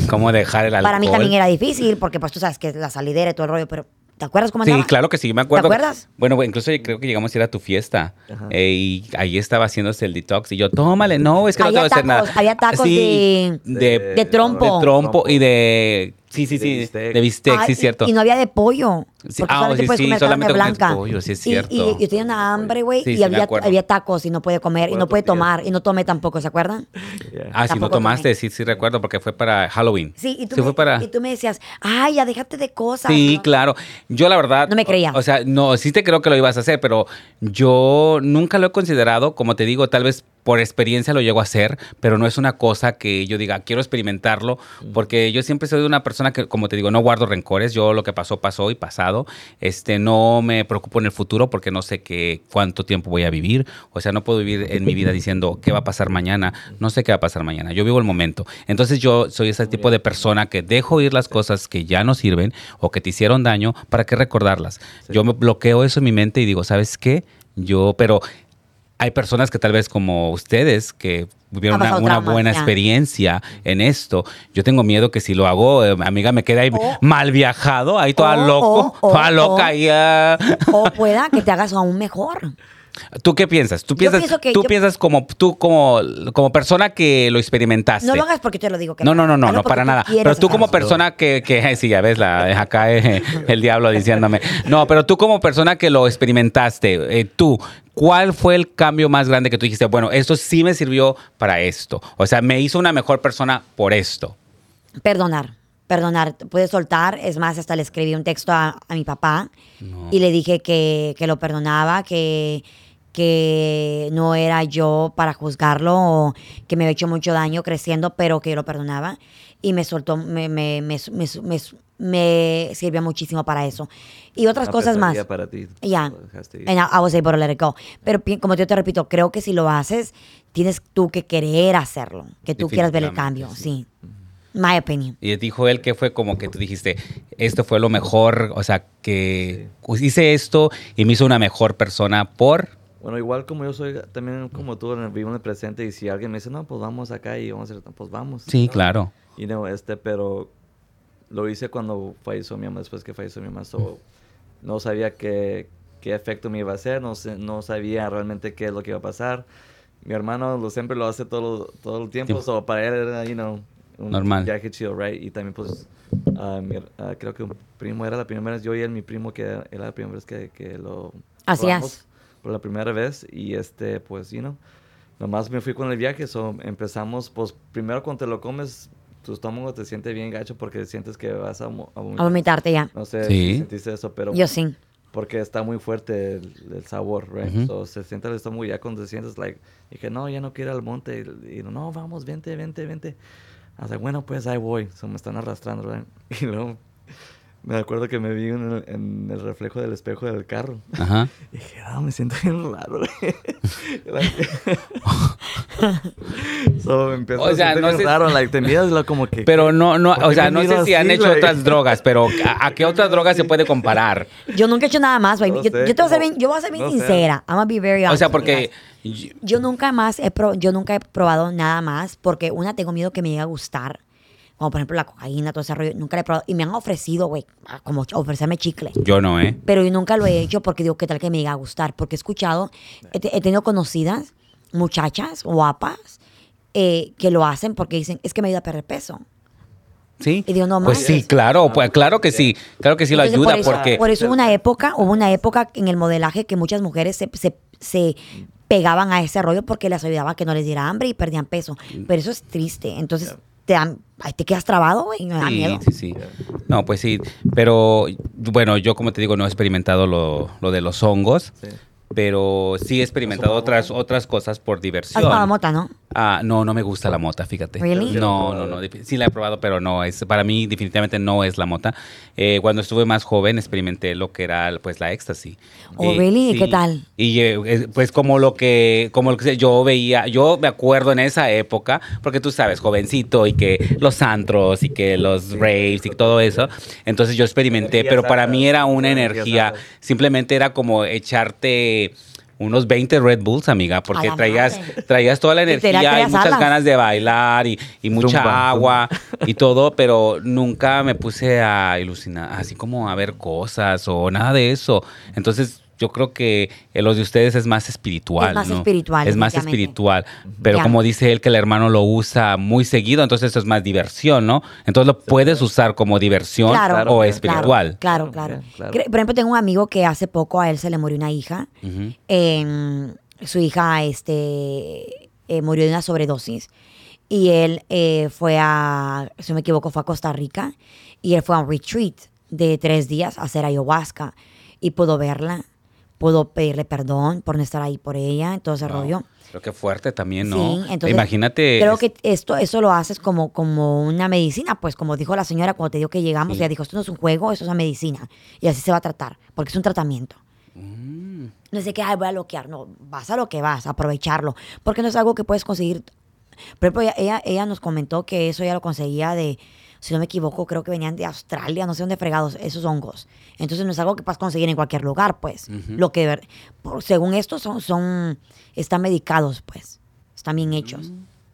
¿Cómo dejar el alcohol? Para mí también era difícil, porque pues tú sabes que la salidera y todo el rollo, pero ¿te acuerdas cómo Sí, andaba? claro que sí, me acuerdo. ¿Te acuerdas? Bueno, incluso creo que llegamos a ir a tu fiesta eh, y ahí estaba haciéndose el detox y yo, tómale, no, es que no te voy a hacer nada. había tacos Sí, de- de, de trompo. de trompo y de, sí, sí, De sí, bistec. de bistec, Ay, sí, y- cierto. Y, no había de pollo. Sí, Porque ah, solamente sí, puedes sí, comer solamente carne blanca. pollo, sí es Y- cierto. Y, yo tenía una hambre, güey, Sí, y sí, había, había tacos y no puede comer, y no puede tortillas. tomar, y no tomé tampoco, ¿se acuerdan? Yeah. Ah, si no tomaste, tomé. sí, sí recuerdo, porque fue para Halloween. Sí, y tú, Sí, me, fue para... y tú me decías, ay, ya déjate de cosas. Sí, ¿no? claro. Yo la verdad... No me creía. O, o sea, no, sí te creo que lo ibas a hacer, pero yo nunca lo he considerado, como te digo, tal vez por experiencia lo llego a hacer, pero no es una cosa que yo diga, quiero experimentarlo, porque yo siempre soy una persona que, como te digo, no guardo rencores, yo lo que pasó, pasó y pasado, este, no me preocupo en el futuro porque no sé qué, cuánto tiempo voy a vivir, o sea, no puedo vivir en mi vida diciendo qué va a pasar mañana, no sé qué va a pasar mañana, yo vivo el momento, entonces yo soy ese tipo de persona que dejo ir las cosas que ya no sirven o que te hicieron daño, ¿para qué recordarlas? Yo me bloqueo eso en mi mente y digo, ¿sabes qué? Yo, pero hay personas que tal vez como ustedes que vivieron Ha una, buena experiencia en esto. Yo tengo miedo que si lo hago, eh, amiga, me quede ahí mal viajado, ahí toda o- loco, toda loca ahí. ah. O pueda que te hagas aún mejor. ¿Tú qué piensas? ¿Tú piensas, que tú yo- piensas como tú como, como persona que lo experimentaste? No lo hagas porque te lo digo. que No, no, no, no, no, para nada. Pero tú como persona que, que sí, ya ves, la, acá eh, el diablo diciéndome. No, pero tú como persona que lo experimentaste, eh, tú, ¿cuál fue el cambio más grande que tú dijiste? Bueno, esto sí me sirvió para esto. O sea, me hizo una mejor persona por esto. Perdonar, perdonar. Puedes soltar. Es más, hasta le escribí un texto a, a mi papá No. y le dije que, que lo perdonaba, que, que no era yo para juzgarlo o que me había hecho mucho daño creciendo, pero que lo perdonaba. Y me soltó, me, me, me, me, sirvió muchísimo para eso. Y otras cosas más. para ti. Ya. And I, was able to let it go. Pero como yo te repito, creo que si lo haces, tienes tú que querer hacerlo. Que tú quieras ver el cambio. Definitivamente, Sí. My opinion. Y dijo él que fue como que tú dijiste, esto fue lo mejor, o sea, que hice esto y me hizo una mejor persona por... Bueno, igual como yo soy también como tú, vivo en el presente y si alguien me dice, no, pues vamos acá y vamos a hacer, pues vamos. Sí, ¿no? claro. Y no, este, pero lo hice cuando falleció mi mamá, después que falleció mi mamá, so, no sabía que, qué efecto me iba a hacer, no, no sabía realmente qué es lo que iba a pasar. Mi hermano lo, siempre lo hace todo, todo el tiempo, Sí. so para él era, you know, un Normal. viaje chido, right? Y también, pues, ah, mi- ah, creo que un primo era la primera vez, yo y él, mi primo, que era, la primera vez que, que lo es. por la primera vez. Y este, pues, you know, nomás me fui con el viaje, so empezamos, pues, primero cuando te lo comes, tu estómago te siente bien gacho porque sientes que vas a, a A vomitar. vomitarte ya. No sé Sí. si sentiste eso, pero Yo sí. porque está muy fuerte el, el sabor, right? Ujú. So, se siente el estómago ya cuando te sientes, like, dije, no, ya no quiero ir al monte. Y, y no, vamos, vente, vente, vente. Sea, bueno, pues ahí voy. So, me están arrastrando, right? Y luego me acuerdo que me vi en el, en el reflejo del espejo del carro. Ajá. Y dije, ah, me siento bien raro. So, me empiezo O a sea, sentir no bien sé- raro, like, te miras lo como que... Pero no, no, ¿por o sea, no sé miro si han así, hecho like? otras drogas, pero ¿a, a qué otras drogas se puede comparar? Yo nunca he hecho nada más, baby. No yo, sé, yo te voy a ser bien, yo voy a ser bien no sé. sincera. I'm gonna be very O honest sea, with you porque. Yo nunca más he pro- yo nunca he probado nada más porque una tengo miedo que me llegue a gustar. Como por ejemplo la cocaína, todo ese rollo. Nunca la he probado. Y me han ofrecido, güey, a- como ofrecerme chicle. yo no, ¿eh? Pero yo nunca lo he hecho porque digo, ¿qué tal que me llegue a gustar? Porque he escuchado, he, te- he tenido conocidas, muchachas guapas, eh, que lo hacen porque dicen, es que me ayuda a perder peso. Sí. Y digo, no Pues sí, claro, pues claro que sí, claro que sí lo ayuda por eso, porque por eso hubo una época, hubo una época en el modelaje que muchas mujeres se, se, se pegaban a ese rollo porque les ayudaba a que no les diera hambre y perdían peso. Pero eso es triste. Entonces te, dan, te quedas trabado, güey, me da Sí, miedo. sí, sí. No, pues sí. Pero bueno, yo como te digo, no he experimentado lo, lo de los hongos, Sí. pero sí he experimentado otras, otras cosas por Has diversión. fumado mota, ¿no? Ah, no, no me gusta la mota, fíjate. Really? No, no, no. Sí la he probado, pero no, es para mí definitivamente no es la mota. Eh, cuando estuve más joven experimenté lo que era pues la éxtasis. Oh, really? ¿Y qué tal? Y eh, eh, pues como lo que como lo que yo veía, yo me acuerdo en esa época, porque tú sabes, jovencito y que los antros y que los raves y todo eso. Entonces yo experimenté, pero para mí era una energía, simplemente era como echarte unos 20 Red Bulls, amiga, porque traías, traías toda la energía y muchas alas. ganas de bailar y, y mucha Zumba, agua y todo, pero nunca me puse a ilusionar, así como a ver cosas o nada de eso. Entonces, yo creo que los de ustedes es más espiritual. Es más ¿no? espiritual, Es más espiritual. Pero Ya. como dice él que el hermano lo usa muy seguido, entonces eso es más diversión, ¿no? Entonces lo puedes usar como diversión Claro, o Claro, espiritual. Claro, claro. Claro. Por ejemplo, tengo un amigo que hace poco a él se le murió una hija. Eh, su hija este, eh, murió de una sobredosis. Y él eh, fue a, si no me equivoco, fue a Costa Rica. Y él fue a un retreat de tres días a hacer ayahuasca. Y pudo verla. Pudo pedirle perdón por no estar ahí por ella, ese Wow. rollo. Pero qué fuerte también, ¿no? Sí, entonces Imagínate. Creo que esto, eso lo haces como, como una medicina, pues como dijo la señora cuando te dijo que llegamos, Sí. ella dijo, esto no es un juego, esto es una medicina. Y así se va a tratar, porque es un tratamiento. Mm. No es de que, ay, voy a bloquear, no, vas a lo que vas, a aprovecharlo, porque no es algo que puedes conseguir. Por ejemplo, ella, ella nos comentó que eso ya lo conseguía de, si no me equivoco, creo que venían de Australia, no sé dónde fregados, esos hongos. Entonces no es algo que puedas conseguir en cualquier lugar, pues. Lo que, por- según esto, son, son, están medicados, pues. Están bien hechos.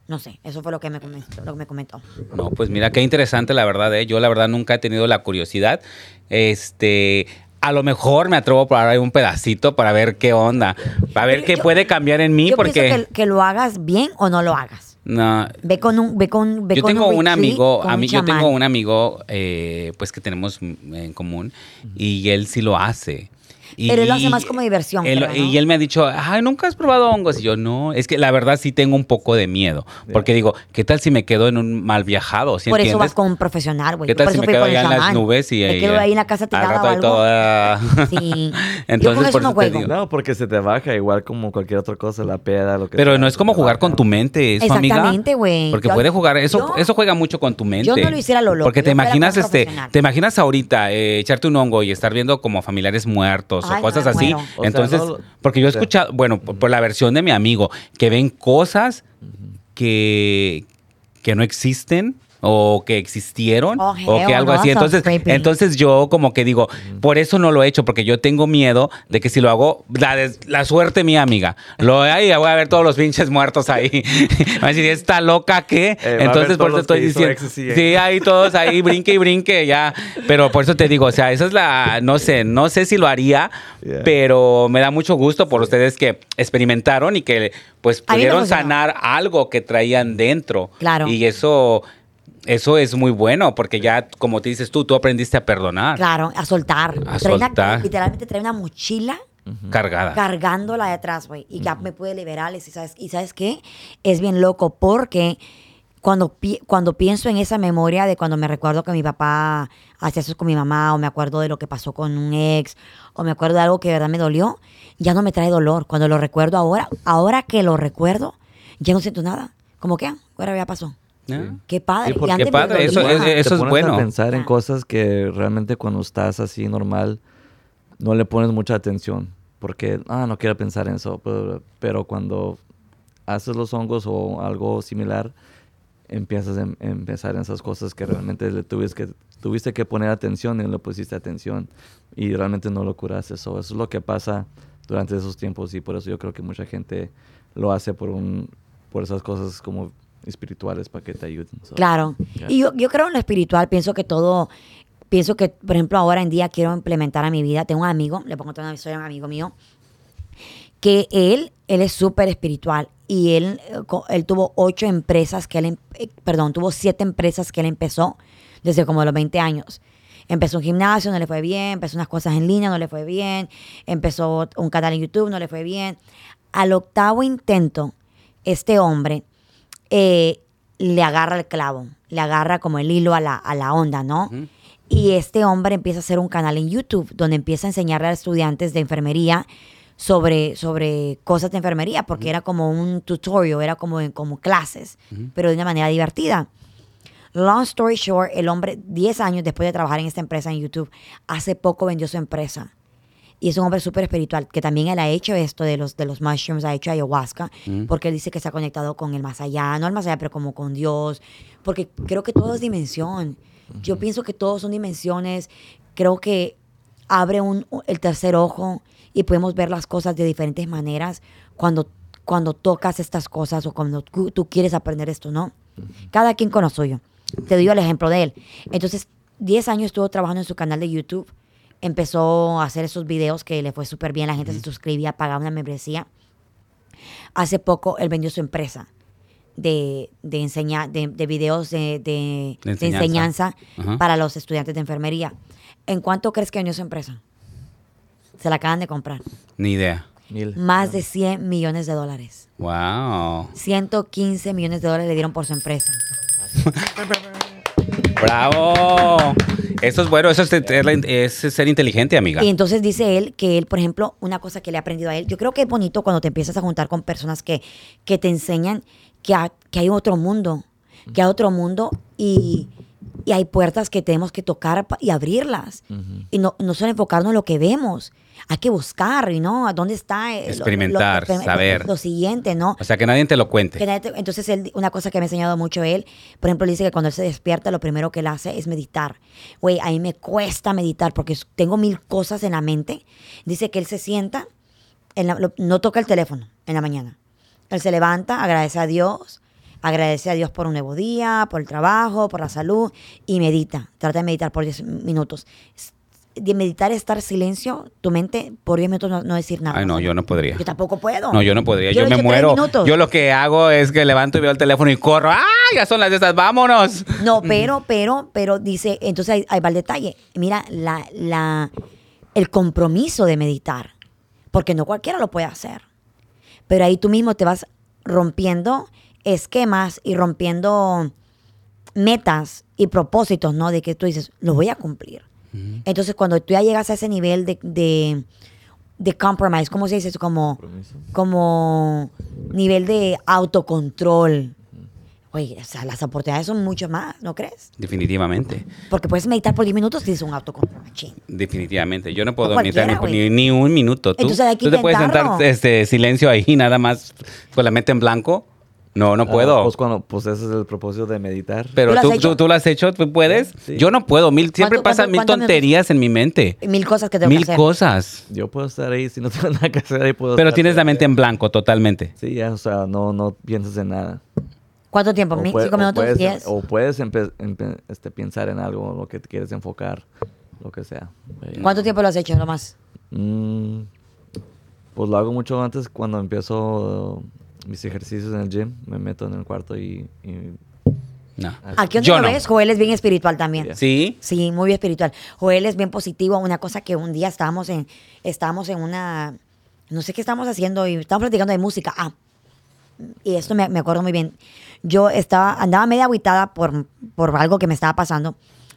No sé, eso fue lo que me comentó. Lo que me comentó. No, pues mira, qué interesante la verdad, ¿eh? Yo la verdad nunca he tenido la curiosidad. Este, a lo mejor me atrevo a probar ahí un pedacito para ver qué onda, para ver Yo- qué yo- puede cambiar en mí, Yo porque que lo hagas bien o no lo hagas. No, Ve con un, ve con, ve yo con tengo un amigo, con a un mí, yo tengo un amigo, eh, pues que tenemos en común y él sí lo hace. Y- Pero él lo hace más como diversión, él- creo, ¿no? Y él me ha dicho, ay, nunca has probado hongos. Y yo, no, es que la verdad sí tengo un poco de miedo. Porque digo, ¿qué tal si me quedo en un mal viajado? ¿Sí Por eso vas con un profesional, güey. ¿Qué Por tal si me quedo allá en las nubes y Me ahí, quedo ahí en la casa tirada o algo. toda- Sí. Entonces, Yo con eso por no eso te juego. digo. No, porque se te baja igual como cualquier otra cosa, la peda, lo que Pero sea, no es como jugar con tu mente, eso, amiga. Exactamente, güey. Porque Yo- puede jugar, eso, yo- eso juega mucho con tu mente. yo no lo hiciera lo loco, Porque te imaginas, este, te imaginas ahorita eh, echarte un hongo y estar viendo como familiares muertos Ay, o cosas no, así. sea, Entonces, no- porque yo he escuchado, bueno, por, por la versión de mi amigo, que ven cosas que, que no existen. O que existieron Oh, o que algo no, así. Entonces, creepy. entonces yo como que digo, por eso no lo he hecho, porque yo tengo miedo de que si lo hago, la, des- la suerte mía, amiga. Lo ahí voy a ver todos los pinches muertos ahí. Va a decir, ¿esta loca qué? Eh, entonces por eso estoy que diciendo. Sí, ahí todos ahí brinque y brinque ya. Pero por eso te digo, o sea, esa es la, no sé, no sé si lo haría, Yeah. pero me da mucho gusto por ustedes que experimentaron y que pues pudieron sanar algo que traían dentro. Claro. Y eso, eso es muy bueno porque ya, como te dices tú, tú aprendiste a perdonar. Claro, a soltar. A Trae una- soltar. literalmente trae una mochila Cargada. cargándola de atrás, güey. Y ya me pude liberar. Y sabes, y sabes qué? Es bien loco porque cuando, pi- cuando pienso en esa memoria de cuando me recuerdo que mi papá hacía eso con mi mamá, o me acuerdo de lo que pasó con un ex, o me acuerdo de algo que de verdad me dolió, ya no me trae dolor. Cuando lo recuerdo ahora, ahora que lo recuerdo, ya no siento nada. Como que, ah, ahora ya pasó. Qué padre. Sí, porque- Qué padre, eso dolía. es- Te eso es pones bueno. a pensar en Ah. cosas que realmente cuando estás así normal no le pones mucha atención porque ah no quiero pensar en eso pero, pero cuando haces los hongos o algo similar empiezas a em- em- pensar en esas cosas que realmente le tuviste que tuviste que poner atención y no le pusiste atención y realmente no lo curaste eso eso es lo que pasa durante esos tiempos y por eso yo creo que mucha gente lo hace por un por esas cosas como espirituales para que te ayuden So, Claro. yeah. Y yo, yo creo en lo espiritual, pienso que todo, pienso que, por ejemplo, ahora en día quiero implementar a mi vida. Tengo un amigo, le pongo toda una historia a un amigo mío, que él, él es súper espiritual y él, eh, él tuvo ocho empresas que él, em- eh, perdón, tuvo siete empresas que él empezó desde como los 20 años. Empezó un gimnasio, no le fue bien, empezó unas cosas en línea, no le fue bien, empezó un canal en YouTube, no le fue bien. Al octavo intento, este hombre eh, le agarra el clavo, le agarra como el hilo a la, a la onda, ¿no? Y este hombre empieza a hacer un canal en YouTube donde empieza a enseñarle a estudiantes de enfermería sobre, sobre cosas de enfermería, porque era como un tutorial, era como, como clases, pero de una manera divertida. Long story short, el hombre, 10 años después de trabajar en esta empresa en YouTube, hace poco vendió su empresa. Y es un hombre súper espiritual, que también él ha hecho esto de los, de los mushrooms, ha hecho ayahuasca, porque él dice que se ha conectado con el más allá, no el más allá, pero como con Dios, porque creo que todo es dimensión. Yo pienso que todos son dimensiones, creo que abre un, el tercer ojo y podemos ver las cosas de diferentes maneras cuando, cuando tocas estas cosas o cuando tú, tú quieres aprender esto, ¿no? Cada quien con lo suyo. Te doy el ejemplo de él. Entonces, 10 años estuvo trabajando en su canal de YouTube. Empezó a hacer esos videos que le fue súper bien. La gente se suscribía, pagaba una membresía. Hace poco él vendió su empresa de, de, enseña- de, de videos de, de- De de enseñanza. para los estudiantes de enfermería. ¿En cuánto crees que vendió su empresa? Se la acaban de comprar. Ni idea. Mil. Más de 100 millones de dólares. Wow. 115 millones de dólares le dieron por su empresa. Bravo. Eso es bueno, eso es, es la- es ser inteligente, amiga. Y entonces dice él que él, por ejemplo, una cosa que le ha aprendido a él, yo creo que es bonito cuando te empiezas a juntar con personas que, que te enseñan que, ha- que hay otro mundo, que hay otro mundo y, y hay puertas que tenemos que tocar y abrirlas. Y no, no solo enfocarnos en lo que vemos, hay que buscar, y ¿no? ¿A dónde está? eh, lo- lo- Experimentar, lo- saber. Lo siguiente, ¿no? O sea, que nadie te lo cuente. Que nadie te- entonces, él, una cosa que me ha enseñado mucho él, por ejemplo, él dice que cuando él se despierta, lo primero que él hace es meditar. Güey, a mí me cuesta meditar porque tengo mil cosas en la mente. Dice que él se sienta, en la- lo- no toca el teléfono en la mañana. Él se levanta, agradece a Dios, agradece a Dios por un nuevo día, por el trabajo, por la salud y medita. Trata de meditar por 10 minutos. De meditar es estar en silencio, tu mente por 10 minutos no, no decir nada. Ay, no, yo no podría. Yo tampoco puedo. No, yo no podría. Yo, me muero. Yo lo que hago es que levanto y veo el teléfono y corro. ¡Ah! Ya son las de esas, vámonos. No, pero, pero, pero dice, entonces ahí, ahí va el detalle. Mira, la, la, el compromiso de meditar, porque no cualquiera lo puede hacer. Pero ahí tú mismo te vas rompiendo esquemas y rompiendo metas y propósitos, ¿no? De que tú dices, lo voy a cumplir. Entonces, cuando tú ya llegas a ese nivel de, de, de compromise, ¿cómo se dice eso? Como, como nivel de autocontrol. Oye, o sea, las oportunidades son mucho más, ¿no crees? Definitivamente. Porque puedes meditar por 10 minutos y tienes un autocontrol machín. Definitivamente. Yo no puedo meditar ni, ni, ni un minuto. ¿Tú, Entonces hay que ¿tú te puedes sentar este, silencio ahí nada más con la mente en blanco? No, no Ah, puedo. pues cuando, pues ese es el propósito de meditar. Pero ¿Tú lo has tú, hecho? tú, lo has hecho, ¿tú puedes? Sí. Yo no puedo. Mil, siempre ¿Cuánto- pasan mil tonterías en mi mente. Mil cosas que tengo Mil que hacer. cosas. Yo puedo estar ahí, si no tengo nada que hacer ahí puedo Pero estar. tienes la mente en blanco totalmente. Sí, ya, o sea, no, no piensas en nada. ¿Cuánto tiempo? O ¿Mi- puede- ¿Cinco o minutos? puedes, ¿Diez? O puedes empe- empe- este, pensar en algo, lo que te quieres enfocar, lo que sea. Eh, ¿Cuánto tiempo lo has hecho, lo más? Mm, pues lo hago mucho antes cuando empiezo uh, mis ejercicios en el gym. Me meto en el cuarto y... y- No. Aquí donde Yo lo no. ves, Joel es bien espiritual también. ¿Sí? Sí, muy espiritual. Joel es bien positivo. Una cosa que un día estábamos en, estábamos en una, no sé qué estábamos haciendo y estábamos platicando de música. Ah, y esto me, me acuerdo muy bien. Yo estaba, andaba media aguitada por, por algo que me estaba pasando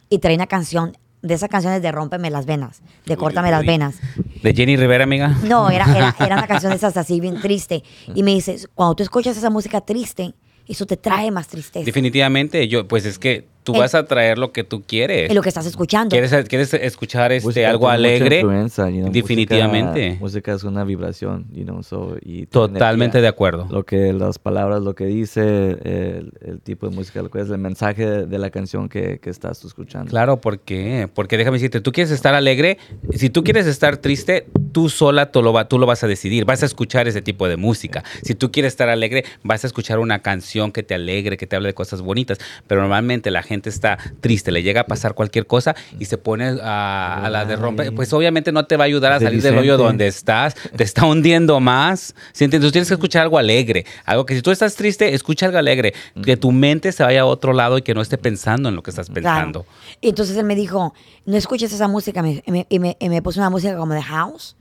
y traía una canción de esas canciones de Rómpeme las venas, de Córtame las venas. ¿De Jenny Rivera, amiga? No, era, era, era una canción de esas así bien triste. Y me dice, cuando tú escuchas esa música triste, eso te trae más tristeza. Definitivamente, yo, pues es que tú El- vas a traer lo que tú quieres. Es lo que estás escuchando. ¿Quieres, quieres escuchar este, música algo mucha alegre? influencia, you know, Definitivamente. Música, música es una vibración, you know, so, y Totalmente energía. de acuerdo. Lo que las palabras, lo que dice, el, el tipo de música, lo que es el mensaje de, de la canción que, que estás escuchando. Claro, ¿por qué? Porque déjame decirte, tú quieres estar alegre, si tú quieres estar triste, tú sola tú lo, va- tú lo vas a decidir, vas a escuchar ese tipo de música. Si tú quieres estar alegre, vas a escuchar una canción que te alegre, que te hable de cosas bonitas, pero normalmente la gente está triste, le llega a pasar cualquier cosa y se pone a, a la de romper, pues obviamente no te va a ayudar a salir del hoyo donde estás, te está hundiendo más. ¿sí entiendes? Tú tienes que escuchar algo alegre, algo que si tú estás triste, escucha algo alegre, que tu mente se vaya a otro lado y que no esté pensando en lo que estás pensando. Claro. Y entonces él me dijo, no escuches esa música. me- me- y, me, y me puso una música como de house.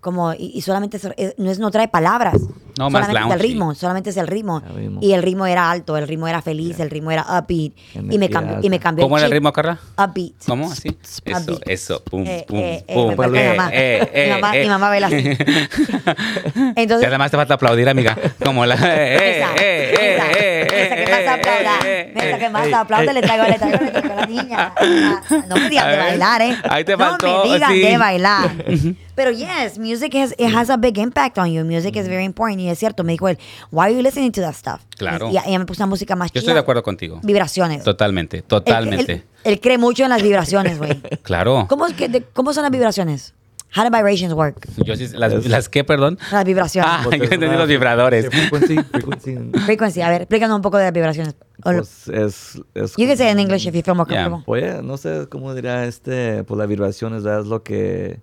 como, y, y solamente no, es, no trae palabras. No, más solamente es el loungy. ritmo, solamente es el ritmo. El ritmo. Y el ritmo era alto, el ritmo era feliz, el ritmo era upbeat. Y me cambió, y me alta. cambió ¿Cómo era el ritmo, Carla? Upbeat. ¿Cómo? ¿Así? Eso, eso. Pum, Eh, pum, eh, pum. Eh, mi mamá. baila así. Entonces, además te falta aplaudir, amiga. Como la... eh, esa, eh, eh, esa, eh, esa que más aplauda, esa que más aplaude, le traigo, le traigo, le traigo a la niña. Ah, No me digan de bailar, ¿eh? ahí te no faltó, me digan de bailar. Pero yes, music has, it has a big impact on you. Music is very important. Y es cierto, me dijo él, why are you listening to that stuff? Claro. Y ella me puso una música más Yo chida. estoy de acuerdo contigo. Vibraciones. Totalmente, Él- totalmente. Él, él cree mucho en las vibraciones, güey. Claro. ¿Cómo, es que- de- ¿Cómo son las vibraciones? How do vibrations work? Yo sí, las, ¿Las qué, perdón? Las vibraciones. Ah, Pues yo entendí una- los vibradores. Frequency, frequency. Frequency. A ver, explícanos un poco de las vibraciones. Pues es, es you can say it in English if you feel more Yeah. comfortable. Pues no sé cómo diría este, pues la vibración es, es lo que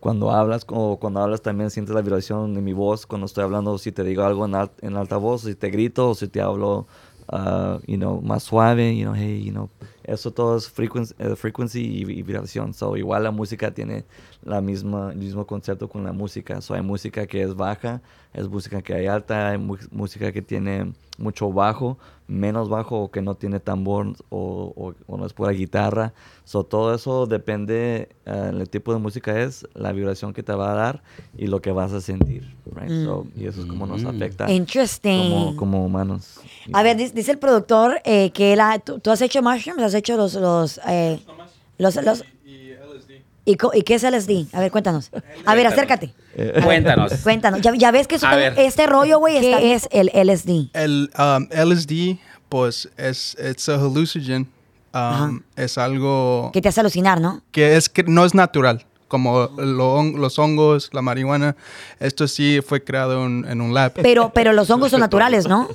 cuando hablas o cuando hablas también sientes la vibración de mi voz cuando estoy hablando, si te digo algo en, en alta voz, si te grito o si te hablo, uh, you know, más suave, you know, hey, you know, eso todo es frequency, eh, frequency y, y vibración. So igual la música tiene la misma, el mismo concepto con la música. So hay música que es baja, es música que hay alta, hay mu- música que tiene mucho bajo, menos bajo o que no tiene tambor o, o- o no es pura guitarra. So, todo eso depende eh, el tipo de música es, la vibración que te va a dar y lo que vas a sentir. Right? So, y eso es como nos Mm. afecta Interesting. como, como humanos. A ver, dice, el productor eh, que él ha- tú, tú has hecho mushrooms, has hecho los... los, eh, los, los ¿y, ¿Y qué es LSD? A ver, cuéntanos. A ver, acércate. Eh, ver, Cuéntanos. Cuéntanos. Ya, ya ves que eso también- este rollo, güey, ¿qué es el LSD? El um, LSD, pues, es it's a hallucinogen. Um, es algo Que te hace alucinar, ¿no? que es que no es natural, como lo los hongos, la marihuana. Esto sí fue creado en, en un lab. Pero, pero los hongos son naturales, ¿no?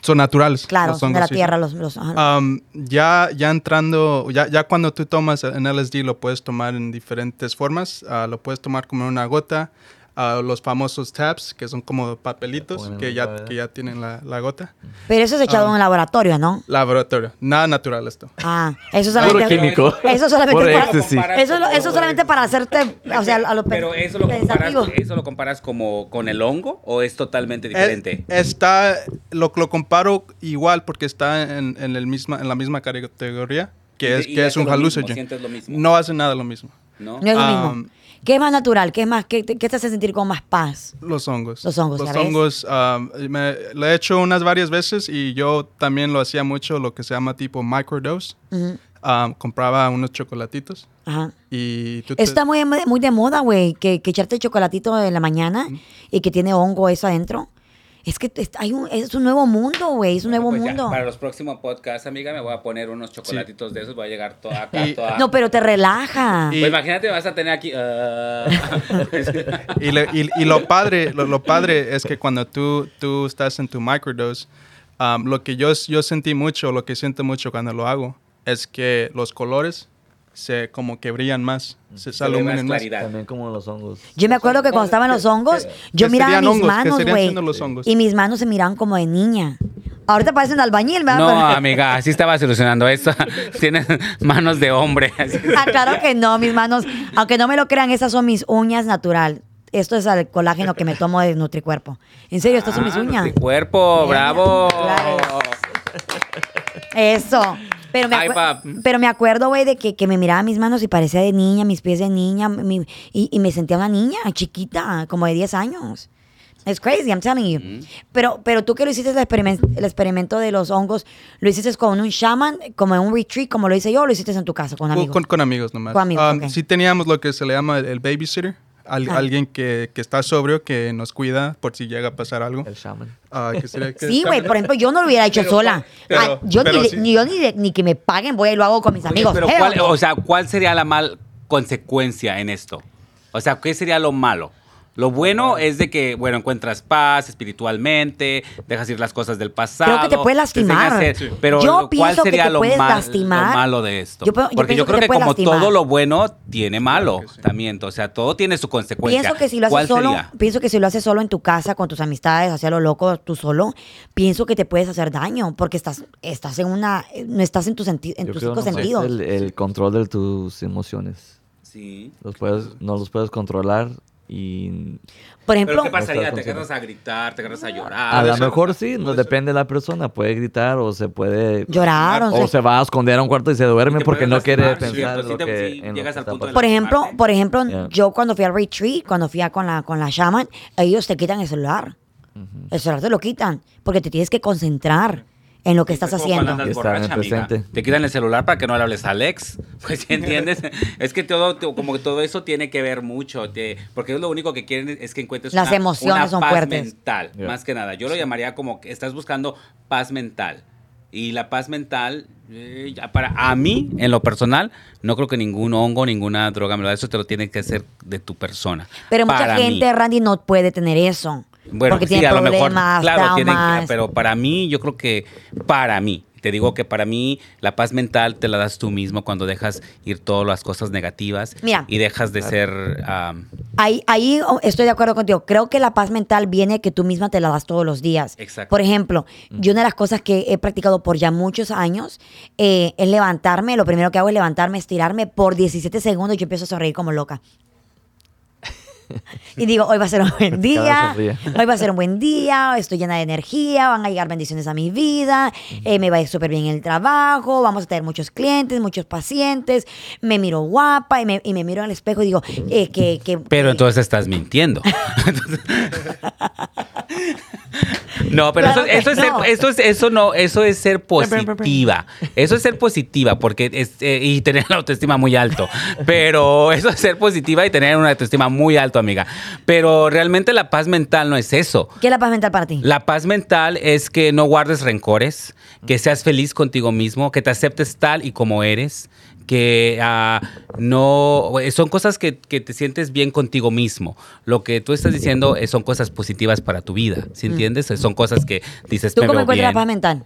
Son naturales. Claro, son de la sí. tierra. Los. Um, ya, ya entrando, ya, ya cuando tú tomas en LSD lo puedes tomar en diferentes formas. Ah, lo puedes tomar como una gota. Ah, los famosos tabs, que son como papelitos que ya, que ya tienen la, la gota. pero eso es echado ah. en un laboratorio, ¿no? Laboratorio. Nada natural esto. Ah, eso Puro solamente... químico. Eso solamente para, éxtasis. eso, eso solamente para hacerte, o sea, a lo Pero eso lo comparas, eso lo comparas como con el hongo o es totalmente diferente. está, lo, lo comparo igual porque está en, en el misma, en la misma categoría, que es, y que es un hallucinogen. No hace nada lo mismo. ¿No? No es lo Um, mismo. ¿Qué es más natural? ¿Qué es más? ¿Qué, te- qué te hace sentir con más paz? Los hongos. Los hongos, Los hongos, um, me- lo he hecho unas varias veces y yo también lo hacía mucho, lo que se llama tipo microdose. Ujú. Um, compraba unos chocolatitos Ajá. y tú te- Eso está muy, muy de moda, güey, que, que echarte chocolatito en la mañana y que tiene hongo eso adentro. Es que es, hay un, es un nuevo mundo, güey. Es un nuevo Pues ya, mundo. para los próximos podcasts, amiga, me voy a poner unos chocolatitos de esos. Voy a llegar toda acá, Y- toda... No, pero te relaja. Y- Pues imagínate, vas a tener aquí... ah. Y, le- y- y lo padre, lo, lo padre es que cuando tú, tú estás en tu microdose, um, lo que yo, yo sentí mucho, lo que siento mucho cuando lo hago, es que los colores se como que brillan más, se, Se ve más. También como los hongos. Yo me acuerdo que cuando estaba en los hongos, yo ¿Qué miraba mis manos, güey. Y mis manos se miraban como de niña. Ahorita parecen albañil, ¿verdad? No, amiga, así estaba solucionando esto. Tienes manos de hombre. Ah, claro que no, mis manos, aunque no me lo crean, esas son mis uñas natural. Esto es el colágeno que me tomo de Nutricuerpo. En serio, estas son mis Ah, uñas. Cuerpo, bravo. Claro. Eso. Pero me, Ay, pero me acuerdo, güey, de que, que me miraba mis manos y parecía de niña, mis pies de niña, mi- y, y me sentía una niña chiquita, como de 10 años. Es crazy, I'm telling you. Pero, pero tú que lo hiciste el experimento, el experimento de los hongos, ¿lo hiciste con un shaman, como en un retreat, como lo hice yo, o lo hiciste en tu casa con amigos? Con, con amigos nomás. Con amigos, Um. Sí teníamos lo que se le llama el, el babysitter, al- Ah. alguien que, que está sobrio, que nos cuida por si llega a pasar algo. El shaman. Ah, que sería- que- Sí, güey, por ejemplo, yo no lo hubiera hecho Pero, sola. pero- Ah, yo pero ni, sí. ni yo ni, de- ni que me paguen, voy y lo hago con mis amigos. Pero Hell ¿cuál, no. o sea, ¿cuál sería la mal consecuencia en esto? O sea, ¿qué sería lo malo? Lo bueno es de que, bueno, encuentras paz espiritualmente, dejas ir las cosas del pasado. Creo que te a lastimar. Pero Yo ¿cuál pienso que sería te lo, puedes mal- lastimar. lo malo de esto? Yo Porque yo que creo que, como lastimar. todo lo bueno tiene malo que sí. también. O sea, todo tiene su consecuencia. Pienso que si lo ¿Cuál haces solo, sería? pienso que si lo haces solo en tu casa con tus amistades, hacia lo loco tú solo, pienso que te puedes hacer daño porque estás estás en una no estás en, tu senti- en tus cinco sentidos. El, el control de tus emociones. Sí. Los puedes, no los puedes controlar y Por ¿Pero ejemplo, qué pasaría? ¿Te agarras a gritar? ¿Te agarras a llorar? a lo mejor sí, no depende de la persona. Puede gritar o se puede llorar, o o sea, se va a esconder a un cuarto y se duerme porque no quiere pensar lo que, por ejemplo, por ejemplo, Yeah. yo cuando fui al retreat, cuando fui a con la con la shaman, ellos te quitan el celular. El celular te lo quitan porque te tienes que concentrar en lo que estás Es como cuando haciendo. borracha, presente. Te quitan el celular para que no le hables a Alex. Pues, ¿sí ¿entiendes? es que todo, como que todo eso tiene que ver mucho. te- porque es lo único que quieren es que encuentres Las una, emociones una son paz fuertes. mental, Yeah. más que nada. Yo lo llamaría como que estás buscando paz mental. Y la paz mental, eh, ya para a mí, en lo personal, no creo que ningún hongo, ninguna droga me lo da. Eso te lo tiene que hacer de tu persona. Pero mucha mí. gente, Randy, no puede tener eso. Bueno, porque sí, tiene a lo mejor, claro, tienen pero para mí, yo creo que para mí, te digo que para mí la paz mental te la das tú mismo cuando dejas ir todas las cosas negativas Mira. y dejas de ser... am, Ahí, ahí oh, estoy de acuerdo contigo. Creo que la paz mental viene que tú misma te la das todos los días. Exacto. Por ejemplo, yo una de las cosas que he practicado por ya muchos años eh, es levantarme. Lo primero que hago es levantarme, estirarme por 17 segundos y yo empiezo a sonreír como loca. Y digo, hoy va a ser un buen día, hoy va a ser un buen día, estoy llena de energía, van a llegar bendiciones a mi vida, eh, me va a ir súper bien en el trabajo, vamos a tener muchos clientes, muchos pacientes, me miro guapa y me, y me miro el espejo y digo, eh, que, que... pero que- entonces estás mintiendo. No, pero Claro eso, eso es no. ser, eso es eso no, eso es ser positiva. Eso es ser positiva porque es, eh, y tener la autoestima muy alto. Pero eso es ser positiva y tener una autoestima muy alto, amiga. Pero realmente la paz mental no es eso. ¿Qué es la paz mental para ti? La paz mental es que no guardes rencores, que seas feliz contigo mismo, que te aceptes tal y como eres, que ah, no... Son cosas que, que te sientes bien contigo mismo. Lo que tú estás diciendo eh, son cosas positivas para tu vida, ¿sí entiendes? Son cosas que dices, Mm. ¿Tú me cómo encuentras la paz mental?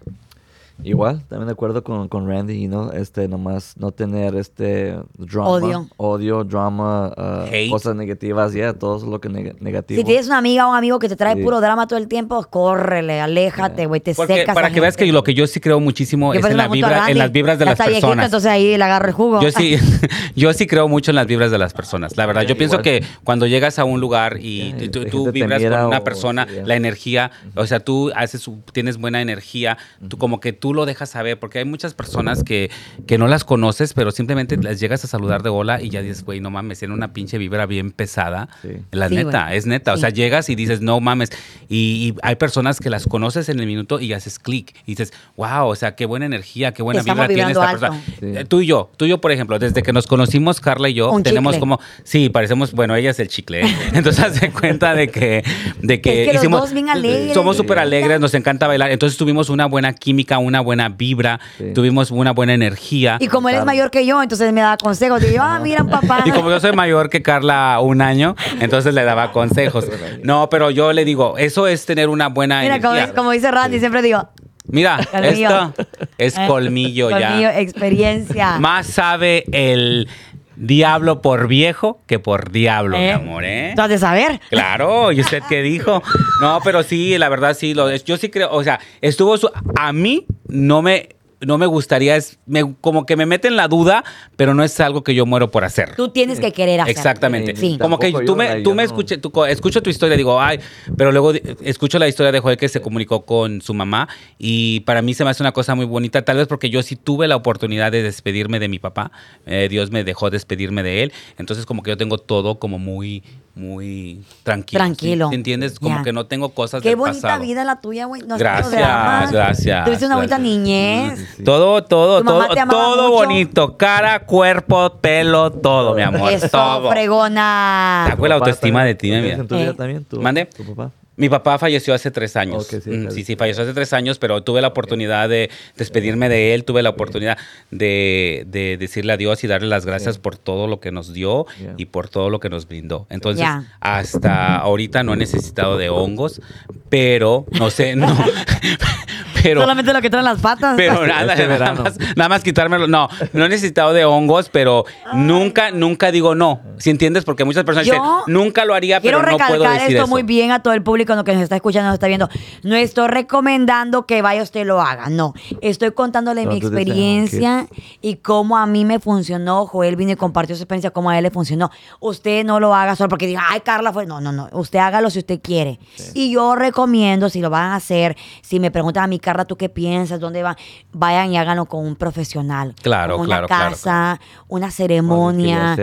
Igual, también de acuerdo con, con Randy, ¿no? Este, nomás no tener este drama, Odio. odio drama, uh, Hate. cosas negativas, ya, todo es lo que neg- negativo. Si tienes una amiga o un amigo que te trae Sí. puro drama todo el tiempo, córrele, aléjate, güey, te Porque, secas. para que veas que lo que yo sí creo muchísimo Yo es en, la vibra, en las vibras de Ya las está viejito, personas. entonces ahí le agarro el jugo. Yo sí, yo sí creo mucho en las vibras de las personas. La verdad, yo pienso igual. que cuando llegas a un lugar y tú- y tú, vibras con una o- persona, la energía, o sea, tú haces, tienes buena energía, tú como que tú lo dejas saber, porque hay muchas personas que, que no las conoces, pero simplemente les llegas a saludar de bola y ya dices, güey, no mames, tiene una pinche vibra bien pesada. Sí. La Sí, neta, es neta. O sea, llegas y dices, no mames. Y, y hay personas que las conoces en el minuto y haces clic. Y dices, wow, o sea, qué buena energía, qué buena Estamos vibra tiene esta persona. Eh, Tú y yo, tú y yo, por ejemplo, desde que nos conocimos, Carla y yo, Un tenemos chicle. como, sí, parecemos, bueno, ella es el chicle. ¿eh? Entonces, de cuenta de que, de que, Es que los hicimos, dos bien alegres. somos súper alegres, nos encanta bailar. Entonces tuvimos una buena química, una buena vibra, Sí. tuvimos una buena energía. Y como él es mayor que yo, entonces me da consejos. Digo, ah, mira, papá. Y como yo soy mayor que Carla un año, entonces le daba consejos. No, pero yo le digo, eso es tener una buena Mira, como, energía. como dice Randy, siempre digo, Mira, Colmillo. esto es colmillo, colmillo, ya. experiencia. Más sabe el diablo por viejo que por diablo, mi Eh, amor, ¿eh? Tú has de saber. Claro, ¿y usted qué dijo? No, pero sí, la verdad sí, lo, yo sí creo, o sea, estuvo, su- a mí no me, no me gustaría, es, me- como que me mete en la duda, pero no es algo que yo muero por hacer. Tú tienes que querer hacerlo. Exactamente. Sí. Como que tú yo, me, tú me no. escuché, tú escucho tu historia y digo, ay, pero luego escucho la historia de Joel que se comunicó con su mamá y para mí se me hace una cosa muy bonita, tal vez porque yo sí tuve la oportunidad de despedirme de mi papá, eh, Dios me dejó despedirme de él, entonces como que yo tengo todo como muy, muy tranquilo. Tranquilo. ¿Sí entiendes? Como que no tengo cosas Qué del bonita pasado. vida la tuya, güey. No Gracias, dramas. gracias, Tuviste una bonita niñez. Sí. Todo, todo, ¿Tu mamá todo, todo mucho? bonito. Cara, cuerpo, pelo, todo, mi amor. Eso, todo. fregona. La ¿Tu papá autoestima también- de ti, mi vida. en tu vida Eh. también? ¿Tu, ¿Mande? ¿Tu papá? Mi papá falleció hace tres años. Sí, Mm, sí, sí, falleció hace tres años, pero tuve la oportunidad de despedirme de él, tuve la oportunidad de, de decirle adiós y darle las gracias por todo lo que nos dio Yeah. y por todo lo que nos brindó. Entonces, hasta ahorita no he necesitado de hongos, pero no sé, no. pero, Solamente lo que traen las patas. pero nada, Este nada más, nada más quitármelo. No, no he necesitado de hongos, pero nunca, nunca digo no. Si entiendes? Porque muchas personas Yo dicen, nunca lo haría, Quiero pero no puedo recalcar decir esto eso. muy bien a todo el público que nos está escuchando, nos está viendo. No estoy recomendando que vaya usted lo haga, no. Estoy contándole No, mi experiencia y cómo a mí me funcionó. Joel vino y compartió su experiencia, cómo a él le funcionó. Usted no lo haga solo porque diga, ay, Carla fue. No, no, no. Usted hágalo si usted quiere. Y yo recomiendo, si lo van a hacer, si me preguntan a mí, Carla, ¿tú qué piensas? ¿Dónde van? Vayan y háganlo con un profesional. Claro, Con claro, Una claro, casa, una ceremonia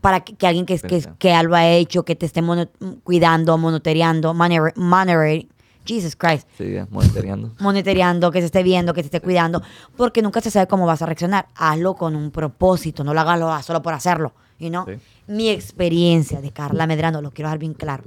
para que, que alguien que, que, que lo ha hecho, que te esté mono- cuidando, monitoreando, monitor- monitor- Jesus Christ, Sí, monitoreando. monitoreando, que se esté viendo, que te esté cuidando, porque nunca se sabe cómo vas a reaccionar. Hazlo con un propósito, no lo hagas lo- solo por hacerlo. You know? Sí. Mi experiencia de Carla Medrano, lo quiero dejar bien claro.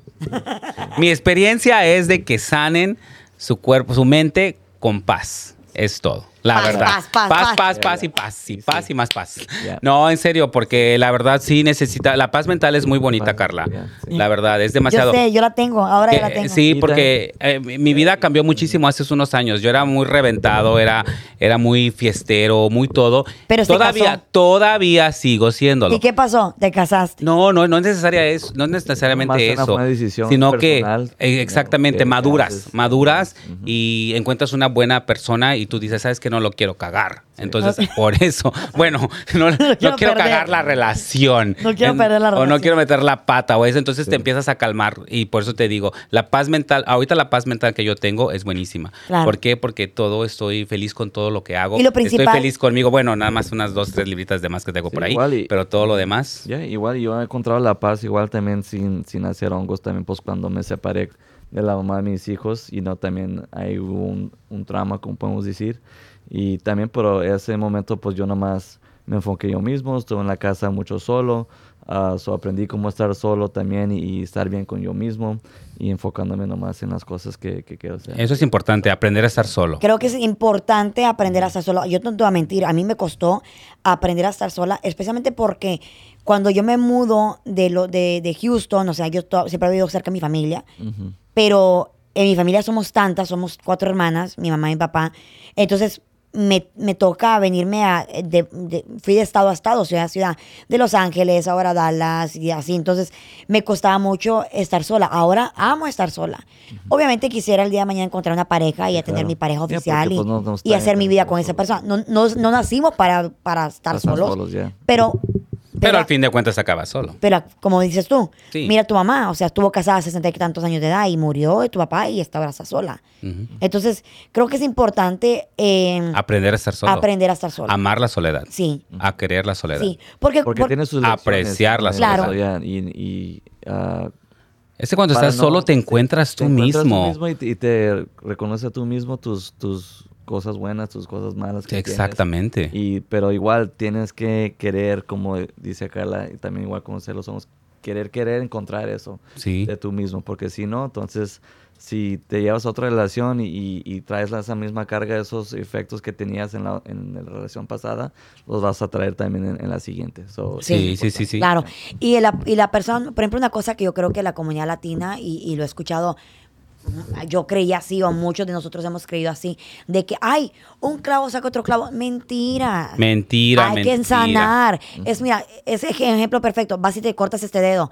Mi experiencia es de que sanen su cuerpo, su mente con paz. Es todo. La Paz, verdad. paz, paz, paz, paz. paz, y paz. Y paz y más paz. No, en serio, porque la verdad sí necesita. La paz mental es muy bonita, Paz, Carla. La verdad, es demasiado. Yo sé, yo la tengo, ahora ya la tengo. Sí, porque eh, mi mi vida cambió muchísimo hace unos años. Yo era muy reventado, era, era muy fiestero, muy todo. Pero se todavía, casó. todavía sigo siéndolo. ¿Y qué pasó? ¿Te casaste? No, no, no es necesaria eso, no es necesariamente Más una eso, buena decisión sino personal, que eh, exactamente que- maduras, haces. maduras y encuentras una buena persona y tú dices, sabes que no lo quiero cagar, entonces por eso, bueno, no, no quiero quiero, perder. cagar la relación, No quiero En- perder la o no relación. quiero meter la pata o eso, entonces te empiezas a calmar y por eso te digo, la paz mental, ahorita la paz mental que yo tengo es buenísima, Claro. ¿por qué? Porque todo estoy feliz con todo lo que hago, Y lo estoy principal- feliz conmigo, bueno, nada más unas dos tres libritas de más que tengo Sí, por ahí, igual y- pero todo lo demás. Ya, igual yo he encontrado la paz igual también sin, sin hacer hongos, también pues cuando me separé de la mamá de mis hijos y no también hay un, un trauma, como podemos decir. Y también por ese momento pues yo nomás me enfoqué yo mismo, estuve en la casa mucho solo, ah, so aprendí cómo estar solo también y, y estar bien con yo mismo y enfocándome nomás en las cosas que, que quiero hacer. Eso es importante, aprender a estar solo. Creo que es importante aprender a estar sola. Yo no te voy a mentir, a mí me costó aprender a estar sola, especialmente porque cuando yo me mudo de, lo, de, de Houston, o sea, yo to- siempre he vivido cerca de mi familia, Ujú. pero en mi familia somos tantas, somos cuatro hermanas, mi mamá y mi papá. Entonces me, me toca venirme a... de- de- fui de estado a estado, ciudad a ciudad, de Los Ángeles, ahora Dallas y así. Entonces me costaba mucho estar sola. Ahora amo estar sola. Obviamente quisiera el día de mañana encontrar una pareja y a tener claro. mi pareja oficial y, pues, no- no y hacer mi vida con esa persona. No, no, no nacimos para, para estar solos, solos, pero Pero al fin de cuentas acaba solo. Pero como dices tú, Sí. mira a tu mamá, o sea, estuvo casada a sesenta y tantos años de edad y murió de tu papá y está ahora está sola. Entonces, creo que es importante eh, Aprender a estar solo. aprender a estar sola. Amar la soledad. Sí, A querer la soledad. sí. Porque, Porque por- tiene sus lecciones Apreciar la soledad. Y, y, ah, Es que cuando estás no- solo te encuentras te tú encuentras mismo. y, te, y te reconoces a tú mismo tus, tus cosas buenas, tus cosas malas. Que tienes. Exactamente. Y, pero igual tienes que querer, como dice Carla, y también igual como ustedes lo somos, querer, querer encontrar eso Sí. de tú mismo. Porque si no, entonces, si te llevas a otra relación y, y- y traes la- esa misma carga, esos efectos que tenías en la, en la relación pasada, los vas a traer también en, en la siguiente. So, Sí, sí, sí, sí. Claro. Y la, y la persona, por ejemplo, una cosa que yo creo que la comunidad latina, y, y lo he escuchado, yo creía así, o muchos de nosotros hemos creído así, de que, ay, un clavo saca otro clavo. Mentira. Mentira, Hay mentira. que sanar. Es, mira, ese ej- ejemplo perfecto. Vas y te cortas este dedo.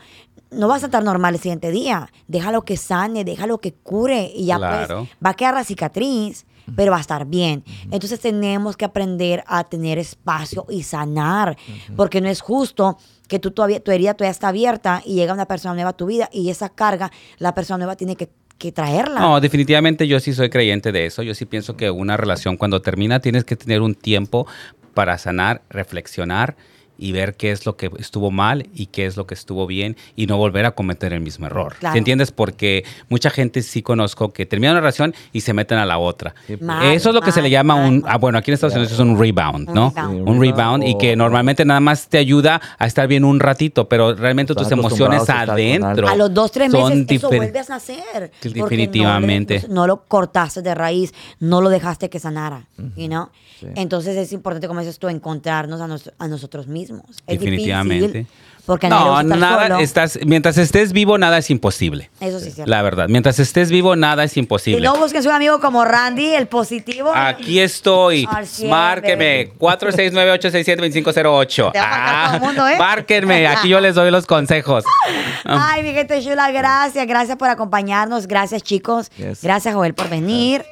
No vas a estar normal el siguiente día. Déjalo que sane, déjalo que cure. Y ya Claro. pues va a quedar la cicatriz, pero va a estar bien. Entonces tenemos que aprender a tener espacio y sanar. Porque no es justo que tú todavía, tu herida todavía está abierta y llega una persona nueva a tu vida y esa carga, la persona nueva tiene que, traerla. No, definitivamente yo sí soy creyente de eso. Yo sí pienso que una relación cuando termina tienes que tener un tiempo para sanar, reflexionar y ver qué es lo que estuvo mal y qué es lo que estuvo bien y no volver a cometer el mismo error. Claro. ¿Sí entiendes? Porque mucha gente sí conozco que termina una relación y se meten a la otra. Sí, pues. Mal, Eso es lo que se le mal, llama mal, un, mal. ah, bueno, aquí en Estados Unidos es un rebound, Un ¿no? rebound. Un rebound y que o- normalmente nada más te ayuda a estar bien un ratito, pero realmente Están tus emociones adentro. A los dos, tres son meses eso vuelves a nacer. Sí, porque no le- definitivamente. No, lo cortaste de raíz, no lo dejaste que sanara. you know? Sí. Entonces es importante, como dices tú, encontrarnos a, nos- a nosotros mismos. Es Definitivamente. difícil porque No, nada, solo. estás, mientras estés vivo, nada es imposible. Eso sí es cierto. La verdad, mientras estés vivo, nada es Y imposible. no busquen un amigo como Randy, el positivo. Aquí estoy. Márqueme. baby. 469-867-2508. Te va a marcar todo el mundo, ¿eh? Márquenme. Aquí yo les doy los consejos. Ay, mi gente chula, gracias, gracias por acompañarnos, gracias chicos, Yes. gracias Joel por venir,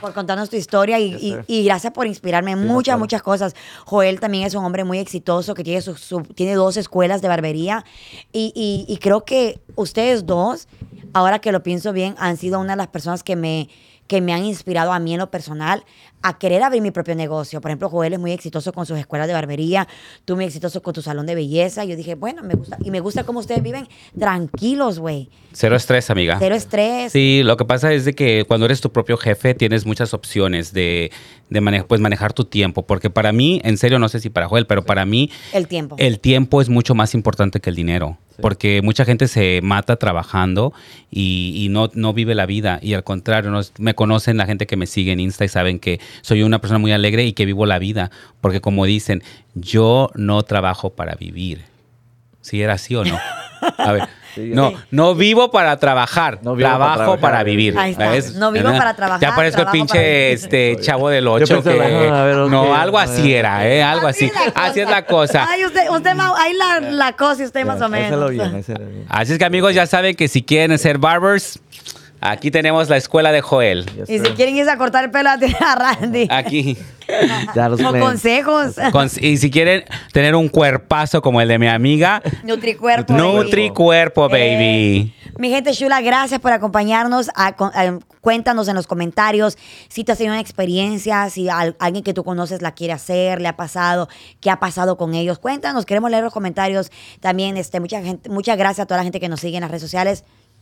por contarnos tu historia y, gracias por inspirarme en Sí, muchas, claro. muchas cosas. Joel también es un hombre muy exitoso que tiene, su, su- tiene dos escuelas de barbería y, y- y creo que ustedes dos, ahora que lo pienso bien, han sido una de las personas que me que me han inspirado a mí en lo personal a querer abrir mi propio negocio. Por ejemplo, Joel es muy exitoso con sus escuelas de barbería, tú muy exitoso con tu salón de belleza. Yo dije, bueno, me gusta. Y me gusta cómo ustedes viven tranquilos, güey. Cero estrés, amiga. Cero estrés. Sí, lo que pasa es de que cuando eres tu propio jefe tienes muchas opciones de, de mane- pues manejar tu tiempo. Porque para mí, en serio, no sé si para Joel, pero para mí El tiempo. el tiempo es mucho más importante que el dinero. Porque mucha gente se mata trabajando y, y no, no vive la vida. Y al contrario, nos- me conocen la gente que me sigue en Insta y saben que soy una persona muy alegre y que vivo la vida. Porque como dicen, yo no trabajo para vivir. ¿Sí era así o no? A ver. Sí, no, sí. no vivo para trabajar, No vivo para trabajo trabajar, para vivir. Ahí está. ¿Ves? No vivo para trabajar, Ya parezco el pinche este, chavo del Yo 8 pensé, que... a ver, ok, no, algo así era, ¿eh? Algo así. Así es la cosa. Ay, usted, usted ahí la, la cosa y usted más o menos. bien, bien. Así es que amigos, ya saben que si quieren ser barbers, aquí tenemos la escuela de Joel. Yes, Y si quieren irse a cortar el pelo a a Randy. Aquí. Como consejos. Con- y si quieren tener un cuerpazo como el de mi amiga, Nutricuerpo. baby. Nutricuerpo, baby. Eh, mi gente chula, gracias por acompañarnos. A- con- a- cuéntanos en los comentarios si te has tenido una experiencia, si al- alguien que tú conoces la quiere hacer, le ha pasado, qué ha pasado con ellos. Cuéntanos, queremos leer los comentarios. También, este, mucha gente, muchas gracias a toda la gente que nos sigue en las redes sociales.